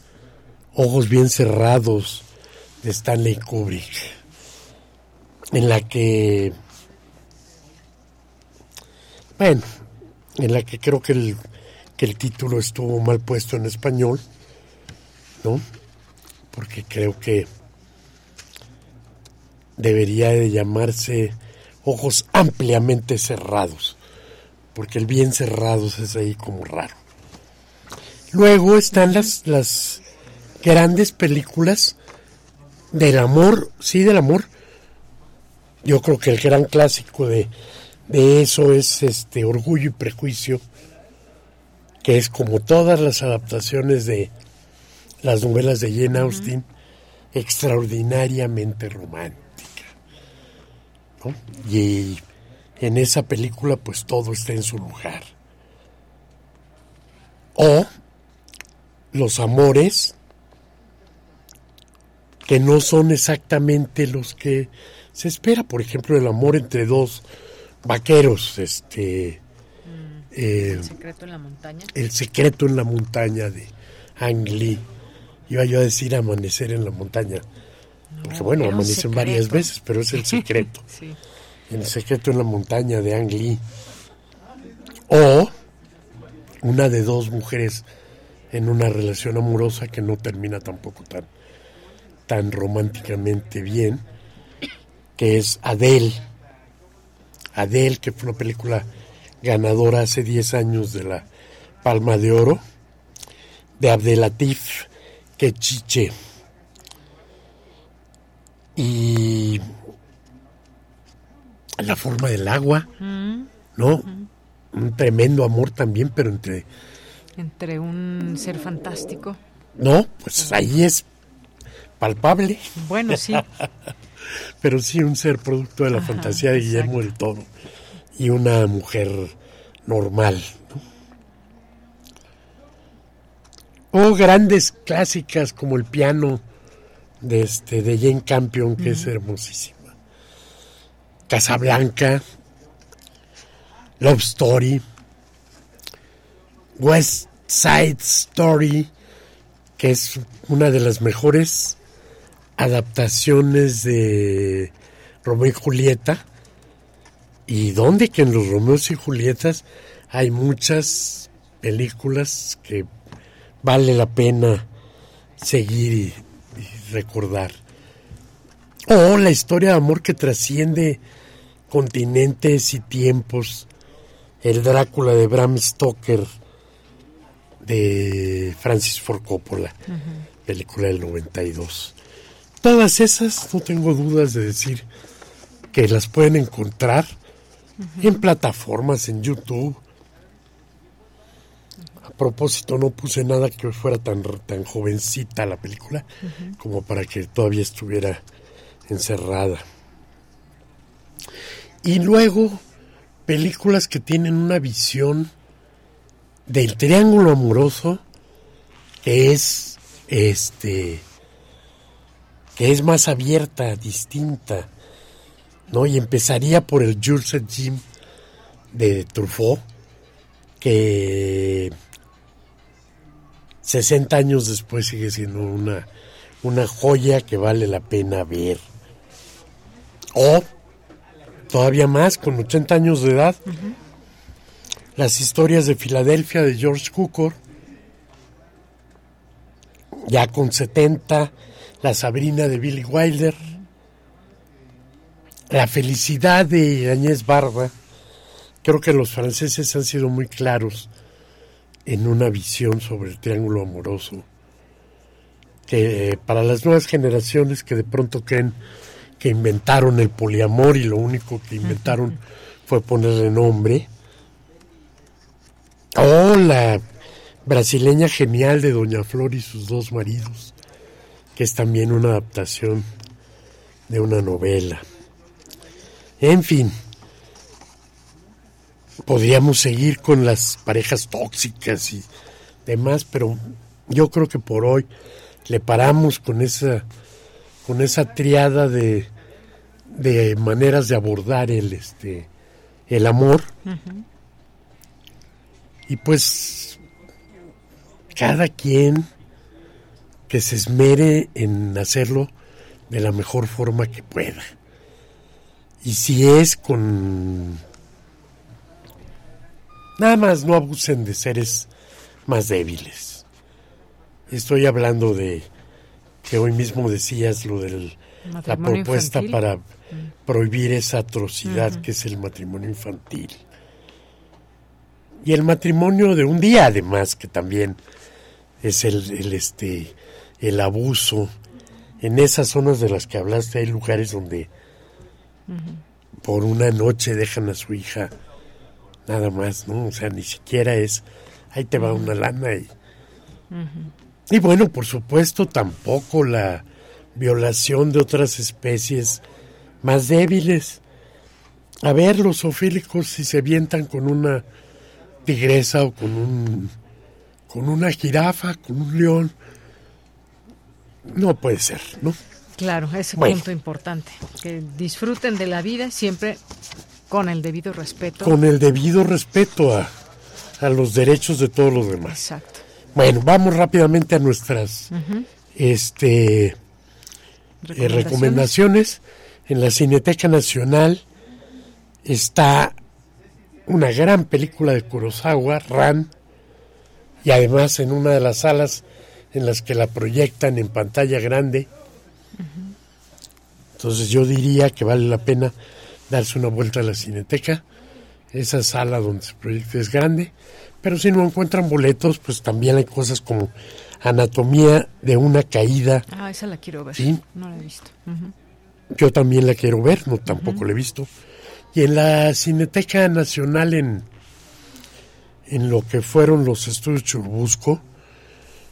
Ojos bien cerrados de Stanley Kubrick en la que, bueno, en la que creo que el, que el título estuvo mal puesto en español, ¿no? Porque creo que debería de llamarse ojos ampliamente cerrados, porque el bien cerrados es ahí como raro. Luego están las, las grandes películas del amor, sí, del amor, yo creo que el gran clásico de, eso es este Orgullo y Prejuicio, que es como todas las adaptaciones de las novelas de Jane Austen, extraordinariamente romántica. Y en esa película pues todo está en su lugar. O los amores que no son exactamente los que se espera, por ejemplo, el amor entre dos vaqueros, este... Mm, eh, el secreto en la montaña. El secreto en la montaña de Ang Lee. Iba yo a decir amanecer en la montaña. porque bueno, amanecen varias veces, pero es el (laughs) secreto. El secreto en la montaña de Ang Lee. O una de dos mujeres en una relación amorosa que no termina tampoco tan, tan románticamente bien que es Adele. Adele, que fue una película ganadora hace 10 años de la Palma de Oro, de Abdelatif Kechiche. Y la forma del agua, ¿no? Un tremendo amor también, pero entre... Entre un ser fantástico. No, pues ahí es palpable. Bueno, sí. (laughs) pero sí un ser producto de la fantasía de Guillermo del Toro. y una mujer normal. O grandes clásicas como el piano de, este, de Jane Campion, que es hermosísima. Casablanca, Love Story, West Side Story, que es una de las mejores adaptaciones de Romeo y Julieta. Y donde que en los Romeos y Julietas hay muchas películas que vale la pena seguir y, y recordar. O la historia de amor que trasciende continentes y tiempos. El Drácula de Bram Stoker de Francis Ford Coppola, película del 92. Todas esas, no tengo dudas de decir que las pueden encontrar en plataformas, en YouTube. A propósito, no puse nada que fuera tan, tan jovencita la película como para que todavía estuviera encerrada. Y luego, películas que tienen una visión del triángulo amoroso que es este que es más abierta, distinta, ¿no? Y empezaría por el Jules et Jim de Truffaut, que 60 años después sigue siendo una, una joya que vale la pena ver. O todavía más, con 80 años de edad, las historias de Filadelfia de George Cukor, ya con 70, La Sabrina de Billy Wilder, La felicidad de Agnès Barba. Creo que los franceses han sido muy claros en una visión sobre el triángulo amoroso, que eh, para las nuevas generaciones que de pronto creen que inventaron el poliamor y lo único que inventaron fue ponerle nombre, Oh, la brasileña genial de Doña Flor y sus dos maridos, que es también una adaptación de una novela. En fin, podríamos seguir con las parejas tóxicas y demás, pero yo creo que por hoy le paramos con esa con esa triada de, de maneras de abordar el este el amor. Y pues cada quien que se esmere en hacerlo de la mejor forma que pueda. Y si es con... Nada más no abusen de seres más débiles. Estoy hablando de que hoy mismo decías lo de la propuesta para prohibir esa atrocidad que es el matrimonio infantil y el matrimonio de un día además que también es el, el este el abuso. En esas zonas de las que hablaste hay lugares donde por una noche dejan a su hija nada más no o sea ni siquiera es ahí te va una lana y y bueno por supuesto tampoco la violación de otras especies más débiles. A ver los zoofílicos si se vientan con una tigresa o con un con una jirafa, con un león. No puede ser, ¿no? Claro, ese punto importante, que disfruten de la vida siempre con el debido respeto. Con el debido respeto a, a los derechos de todos los demás. Exacto. Bueno, vamos rápidamente a nuestras este eh, ¿Recomendaciones? recomendaciones. En la Cineteca Nacional está una gran película de Kurosawa, Ran, y además en una de las salas en las que la proyectan en pantalla grande. Entonces yo diría que vale la pena darse una vuelta a la cineteca. Esa sala donde se proyecta es grande, pero si no encuentran boletos, pues también hay cosas como Anatomía de una caída. Ah, esa la quiero ver. Sí. No la he visto. Yo también la quiero ver, no tampoco la he visto. Y en la Cineteca Nacional, en, en lo que fueron los estudios Churbusco,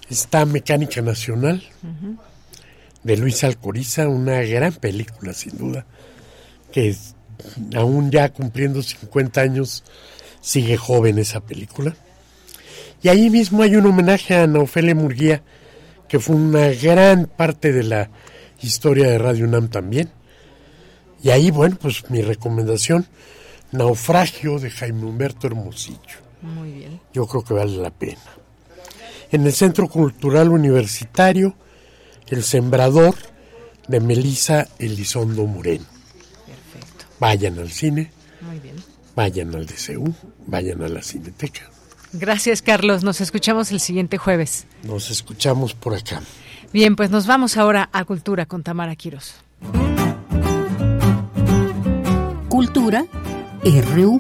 está Mecánica Nacional de Luis Alcoriza, una gran película sin duda, que aún ya cumpliendo 50 años, sigue joven esa película. Y ahí mismo hay un homenaje a Ana Ofelia Murguía, que fue una gran parte de la historia de Radio UNAM también. Y ahí, bueno, pues mi recomendación, Naufragio de Jaime Humberto Hermosillo. Muy bien. Yo creo que vale la pena. En el Centro Cultural Universitario, El Sembrador de Melisa Elizondo Moreno. Perfecto. Vayan al cine, Muy bien. vayan al DCU, vayan a la Cineteca. Gracias, Carlos. Nos escuchamos el siguiente jueves. Nos escuchamos por acá. Bien, pues nos vamos ahora a Cultura con Tamara Quiros. Cultura RU.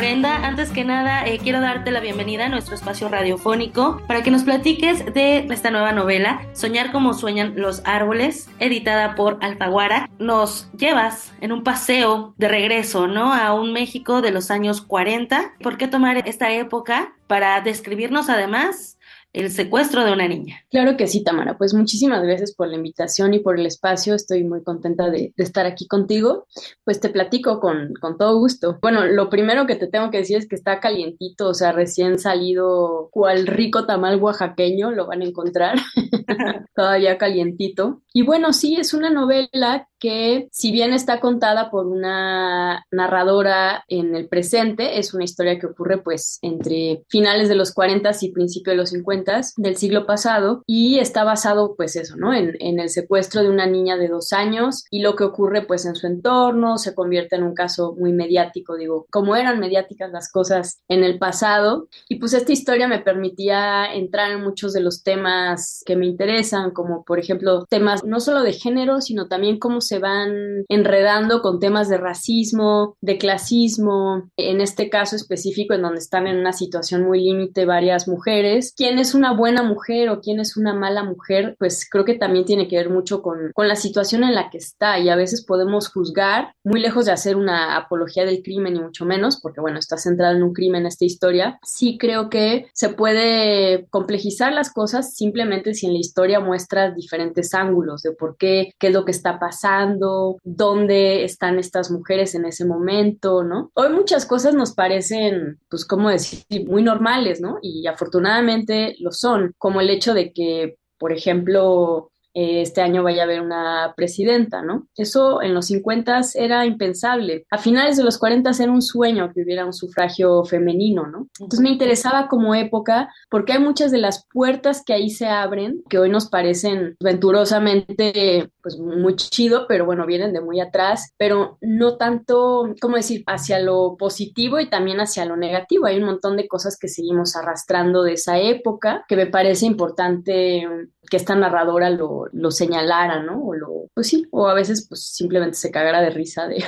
Brenda, antes que nada, eh, quiero darte la bienvenida a nuestro espacio radiofónico para que nos platiques de esta nueva novela, Soñar como sueñan los árboles, editada por Alfaguara. Nos llevas en un paseo de regreso, ¿no? A un México de los años 40. ¿Por qué tomar esta época para describirnos además el secuestro de una niña. Claro que sí, Tamara. Pues muchísimas gracias por la invitación y por el espacio. Estoy muy contenta de, estar aquí contigo. Pues te platico con, con, todo gusto. Bueno, lo primero que te tengo que decir es que está calientito, o sea, recién salido cual rico tamal oaxaqueño, lo van a encontrar. (laughs) Todavía calientito. Y bueno, sí, es una novela que si bien está contada por una narradora en el presente, es una historia que ocurre pues entre finales de los 40 y principios de los 50 del siglo pasado y está basado pues eso, ¿no? En, en, el secuestro de una niña de dos años y lo que ocurre pues en su entorno se convierte en un caso muy mediático, digo, como eran mediáticas las cosas en el pasado y pues esta historia me permitía entrar en muchos de los temas que me interesan, como por ejemplo temas no solo de género, sino también cómo se van enredando con temas de racismo, de clasismo, en este caso específico en donde están en una situación muy límite varias mujeres, quienes una buena mujer o quién es una mala mujer, pues creo que también tiene que ver mucho con, con, la situación en la que está y a veces podemos juzgar, muy lejos de hacer una apología del crimen y mucho menos, porque bueno, está centrado en un crimen esta historia, sí creo que se puede complejizar las cosas simplemente si en la historia muestras diferentes ángulos de por qué, qué es lo que está pasando, dónde están estas mujeres en ese momento, ¿no? Hoy muchas cosas nos parecen, pues, ¿cómo decir?, muy normales, ¿no? Y afortunadamente lo son, como el hecho de que, por ejemplo, este año vaya a haber una presidenta, ¿no? Eso en los 50 era impensable. A finales de los 40 era un sueño que hubiera un sufragio femenino, ¿no? Entonces me interesaba como época porque hay muchas de las puertas que ahí se abren que hoy nos parecen venturosamente pues muy chido, pero bueno, vienen de muy atrás, pero no tanto, ¿cómo decir?, hacia lo positivo y también hacia lo negativo. Hay un montón de cosas que seguimos arrastrando de esa época que me parece importante que esta narradora lo, lo señalara, ¿no? O lo, pues sí, o a veces pues simplemente se cagara de risa de...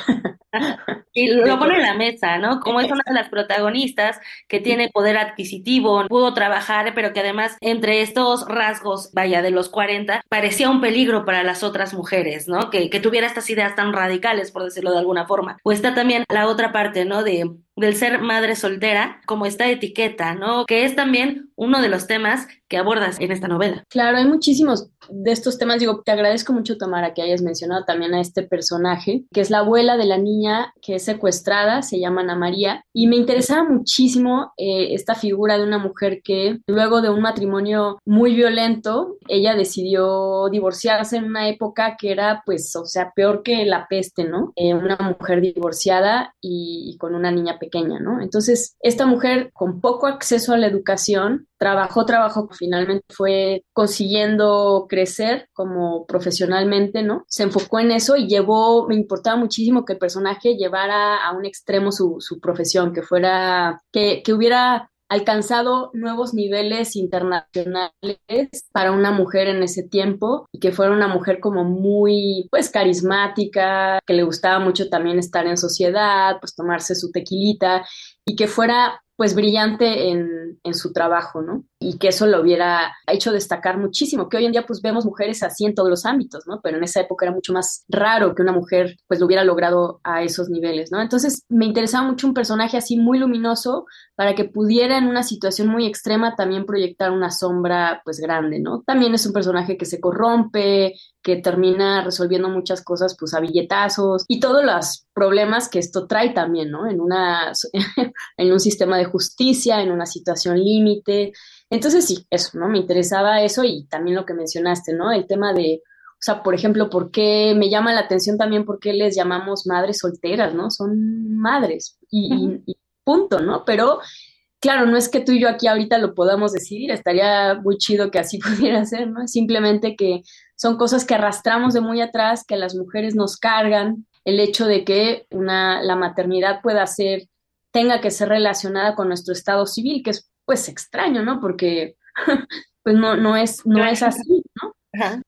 (laughs) y lo pone en la mesa, ¿no? Como es una de las protagonistas que tiene poder adquisitivo, pudo trabajar, pero que además entre estos rasgos, vaya, de los 40, parecía un peligro para las otras mujeres, ¿no? Que, que tuviera estas ideas tan radicales, por decirlo de alguna forma. O está también la otra parte, ¿no? De del ser madre soltera, como esta etiqueta, ¿no? Que es también uno de los temas que abordas en esta novela. Claro, hay muchísimos de estos temas. Digo, te agradezco mucho, Tamara, que hayas mencionado también a este personaje, que es la abuela de la niña que es secuestrada, se llama Ana María, y me interesaba muchísimo eh, esta figura de una mujer que luego de un matrimonio muy violento, ella decidió divorciarse en una época que era, pues, o sea, peor que la peste, ¿no? Eh, una mujer divorciada y, y con una niña pequeña, ¿no? Entonces, esta mujer con poco acceso a la educación, trabajó, trabajó, finalmente fue consiguiendo crecer como profesionalmente, ¿no? Se enfocó en eso y llevó, me importaba muchísimo que el personaje llevara a un extremo su, su profesión, que fuera, que, que hubiera alcanzado nuevos niveles internacionales para una mujer en ese tiempo y que fuera una mujer como muy pues carismática, que le gustaba mucho también estar en sociedad, pues tomarse su tequilita y que fuera pues brillante en, en, su trabajo, ¿no? Y que eso lo hubiera hecho destacar muchísimo, que hoy en día pues vemos mujeres así en todos los ámbitos, ¿no? Pero en esa época era mucho más raro que una mujer pues lo hubiera logrado a esos niveles, ¿no? Entonces me interesaba mucho un personaje así muy luminoso para que pudiera en una situación muy extrema también proyectar una sombra pues grande, ¿no? También es un personaje que se corrompe, que termina resolviendo muchas cosas pues a billetazos y todos los problemas que esto trae también, ¿no? En, una, (laughs) en un sistema de justicia, en una situación límite. Entonces sí, eso, ¿no? Me interesaba eso y también lo que mencionaste, ¿no? El tema de, o sea, por ejemplo, ¿por qué me llama la atención también por qué les llamamos madres solteras, ¿no? Son madres y, y punto, ¿no? Pero claro, no es que tú y yo aquí ahorita lo podamos decidir, estaría muy chido que así (laughs) pudiera ser, ¿no? Simplemente que son cosas que arrastramos de muy atrás, que las mujeres nos cargan, el hecho de que una, la maternidad pueda ser, tenga que ser relacionada con nuestro estado civil, que es pues extraño, ¿no? Porque (laughs) pues no, no, es, no es así, ¿no?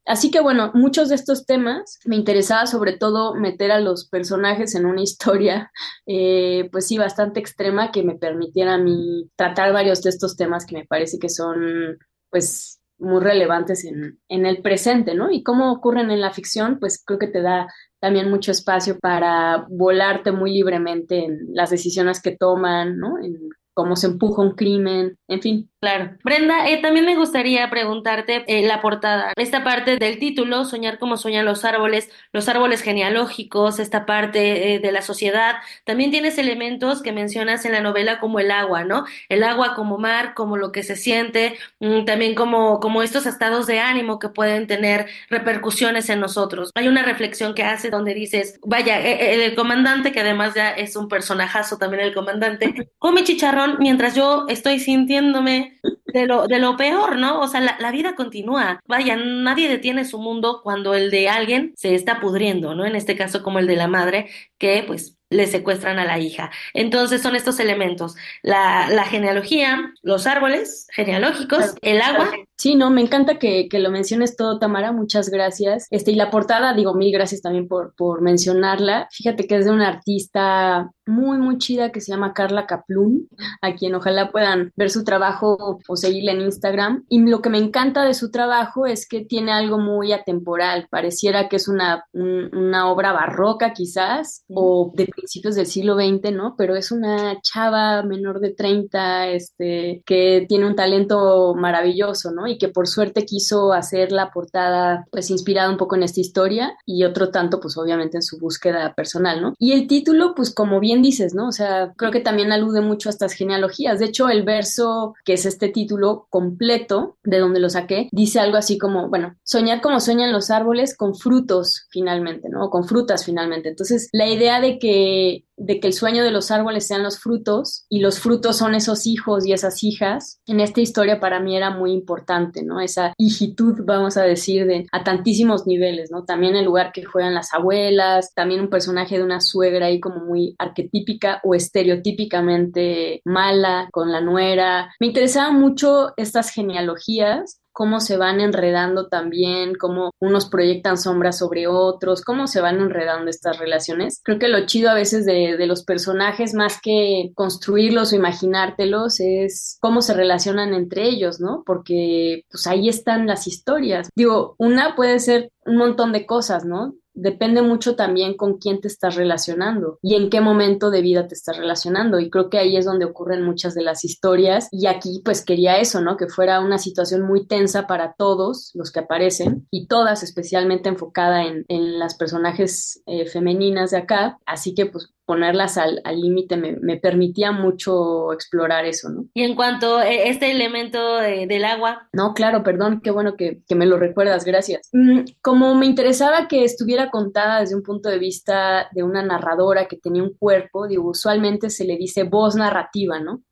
Así que bueno, muchos de estos temas me interesaba sobre todo meter a los personajes en una (laughs) historia, eh, pues sí, bastante extrema que me permitiera a mí tratar varios de estos temas que me parece que son pues muy relevantes en, en el presente, ¿no? Y cómo ocurren en la ficción, pues creo que te da también mucho espacio para volarte muy libremente en las decisiones que toman, ¿no? En cómo se empuja un crimen, en fin. Claro. Brenda, eh, también me gustaría preguntarte eh, la portada, esta parte del título, Soñar como sueñan los árboles, los árboles genealógicos, esta parte eh, de la sociedad, también tienes elementos que mencionas en la novela como el agua, ¿no? El agua como mar, como lo que se siente, mm, también como, como estos estados de ánimo que pueden tener repercusiones en nosotros. Hay una reflexión que hace donde dices, vaya, el, comandante, que además ya es un personajazo también el comandante, (laughs) come chicharrón mientras yo estoy sintiéndome de lo, de lo peor, ¿no? O sea, la, la, vida continúa. Vaya, nadie detiene su mundo cuando el de alguien se está pudriendo, ¿no? En este caso como el de la madre, que pues le secuestran a la hija. Entonces son estos elementos, la, la genealogía, los árboles genealógicos, el agua. Sí, no, me encanta que, que, lo menciones todo, Tamara, muchas gracias. Este, y la portada, digo, mil gracias también por, por mencionarla. Fíjate que es de una artista muy, muy chida que se llama Carla Kaplun, a quien ojalá puedan ver su trabajo o seguirla en Instagram. Y lo que me encanta de su trabajo es que tiene algo muy atemporal, pareciera que es una, una obra barroca quizás, o de principios del siglo XX, ¿no? Pero es una chava menor de 30, este, que tiene un talento maravilloso, ¿no? Y que por suerte quiso hacer la portada, pues inspirada un poco en esta historia y otro tanto, pues obviamente en su búsqueda personal, ¿no? Y el título, pues como bien dices, ¿no? O sea, creo que también alude mucho a estas genealogías. De hecho, el verso, que es este título completo, de donde lo saqué, dice algo así como, bueno, soñar como sueñan los árboles con frutos finalmente, ¿no? Con frutas finalmente. Entonces, la idea de que de que el sueño de los árboles sean los frutos y los frutos son esos hijos y esas hijas, en esta historia para mí era muy importante, ¿no? Esa hijitud, vamos a decir, de, a tantísimos niveles, ¿no? También el lugar que juegan las abuelas, también un personaje de una suegra ahí como muy arquetípica o estereotípicamente mala con la nuera. Me interesaban mucho estas genealogías cómo se van enredando también, cómo unos proyectan sombras sobre otros, cómo se van enredando estas relaciones. Creo que lo chido a veces de, de, los personajes, más que construirlos o imaginártelos, es cómo se relacionan entre ellos, ¿no? Porque pues ahí están las historias. Digo, una puede ser un montón de cosas, ¿no? Depende mucho también con quién te estás relacionando y en qué momento de vida te estás relacionando. Y creo que ahí es donde ocurren muchas de las historias. Y aquí pues quería eso, ¿no? Que fuera una situación muy tensa para todos los que aparecen y todas especialmente enfocada en, en las personajes eh, femeninas de acá. Así que pues ponerlas al límite me, me, permitía mucho explorar eso, ¿no? Y en cuanto a este elemento de, del agua. No, claro, perdón, qué bueno que, que me lo recuerdas, gracias. Mm, como me interesaba que estuviera contada desde un punto de vista de una narradora que tenía un cuerpo, digo, usualmente se le dice voz narrativa, ¿no?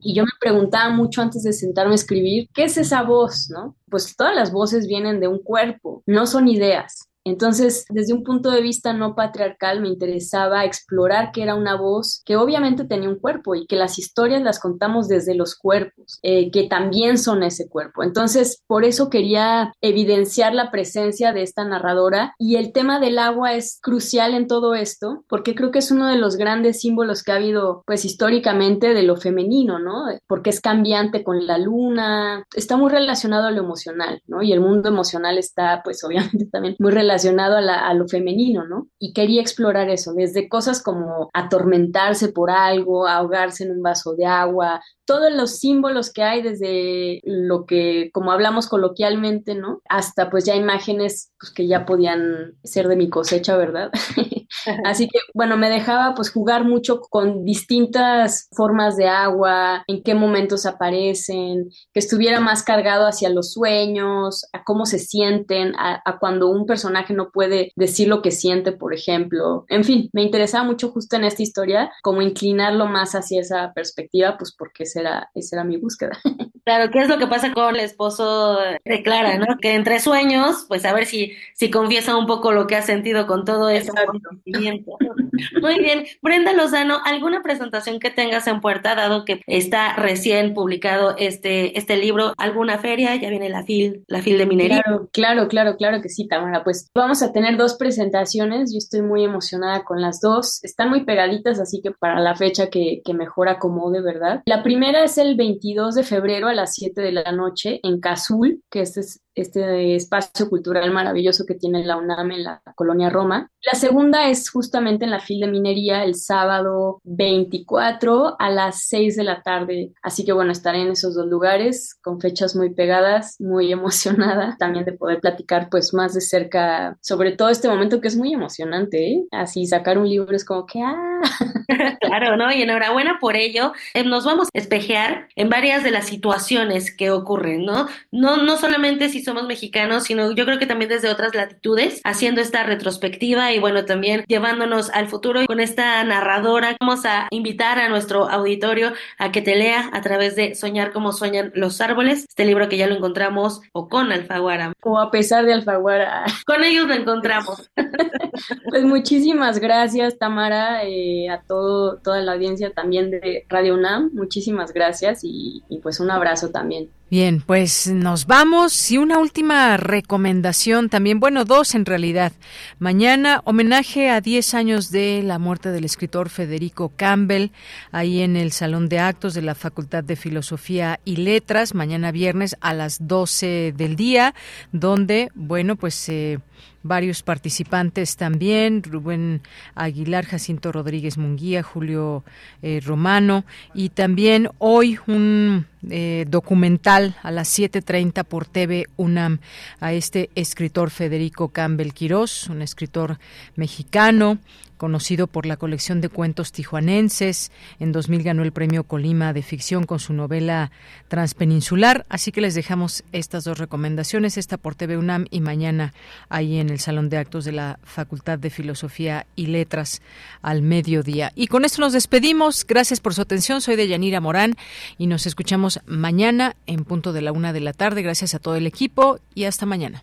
Y yo me preguntaba mucho antes de sentarme a escribir, ¿qué es esa voz, no? Pues todas las voces vienen de un cuerpo, no son ideas. Entonces, desde un punto de vista no patriarcal, me interesaba explorar que era una voz que obviamente tenía un cuerpo y que las historias las contamos desde los cuerpos, eh, que también son ese cuerpo. Entonces, por eso quería evidenciar la presencia de esta narradora y el tema del agua es crucial en todo esto, porque creo que es uno de los grandes símbolos que ha habido, pues históricamente, de lo femenino, ¿no? Porque es cambiante con la luna, está muy relacionado a lo emocional, ¿no? Y el mundo emocional está, pues obviamente también muy relacionado a, lo femenino, ¿no? Y quería explorar eso, desde cosas como atormentarse por algo, ahogarse en un vaso de agua, todos los símbolos que hay desde lo que, como hablamos coloquialmente, ¿no? Hasta pues ya imágenes pues, que ya podían ser de mi cosecha, ¿verdad? (laughs) Así que, bueno, me dejaba pues jugar mucho con distintas formas de agua, en qué momentos aparecen, que estuviera más cargado hacia los sueños, a cómo se sienten, a, cuando un personaje no puede decir lo que siente, por ejemplo. En fin, me interesaba mucho justo en esta historia, como inclinarlo más hacia esa perspectiva, pues porque esa era, esa era mi búsqueda. (laughs) Claro, ¿qué es lo que pasa con el esposo de Clara, no? Que entre sueños, pues a ver si, si confiesa un poco lo que ha sentido con todo eso. (laughs) Muy bien. Brenda Lozano, ¿alguna presentación que tengas en puerta, dado que está recién publicado este, este libro? ¿Alguna feria? Ya viene la FIL, la FIL de minería. Claro, claro, claro, claro que sí, Tamara. Pues vamos a tener dos presentaciones. Yo estoy muy emocionada con las dos. Están muy pegaditas, así que para la fecha que, que mejor acomode, ¿verdad? La primera es el 22 de febrero a las 7 de la noche en Cazul, que este es este espacio cultural maravilloso que tiene la UNAM en la colonia Roma. La segunda es justamente en la fil de minería el sábado 24 a las 6 de la tarde. Así que bueno, estaré en esos dos lugares con fechas muy pegadas, muy (laughs) emocionada también de poder platicar pues más de cerca sobre todo este momento que es muy emocionante. ¿eh? Así sacar un libro es como que ¡ah! (laughs) claro, ¿no? Y enhorabuena por ello. Eh, nos vamos a espejear en varias de las situaciones que ocurren, ¿no? No, no solamente si somos mexicanos, sino yo creo que también desde otras latitudes, haciendo esta retrospectiva y bueno, también llevándonos al futuro con esta narradora. Vamos a invitar a nuestro auditorio a que te lea a través de Soñar como sueñan los árboles, este libro que ya lo encontramos o con Alfaguara. O a pesar de Alfaguara. (laughs) Con ellos lo encontramos. (laughs) pues muchísimas gracias, Tamara, eh, a todo, toda la audiencia también de Radio UNAM. Muchísimas gracias y pues un abrazo también. Bien, pues nos vamos y una última recomendación también, bueno, dos en realidad. Mañana homenaje a 10 años de la muerte del escritor Federico Campbell, ahí en el Salón de Actos de la Facultad de Filosofía y Letras, mañana viernes a las 12 del día, donde, bueno, pues... Eh, varios participantes también, Rubén Aguilar, Jacinto Rodríguez Munguía, Julio eh, Romano y también hoy un eh, documental a las 7.30 por TV UNAM a este escritor Federico Campbell Quirós, un escritor mexicano conocido por la colección de cuentos tijuanenses. En 2000 ganó el premio Colima de ficción con su novela Transpeninsular. Así que les dejamos estas dos recomendaciones, esta por TV UNAM y mañana ahí en el Salón de Actos de la Facultad de Filosofía y Letras al mediodía. Y con esto nos despedimos. Gracias por su atención. Soy de Yanira Morán y nos escuchamos mañana en punto de la una de la tarde. Gracias a todo el equipo y hasta mañana.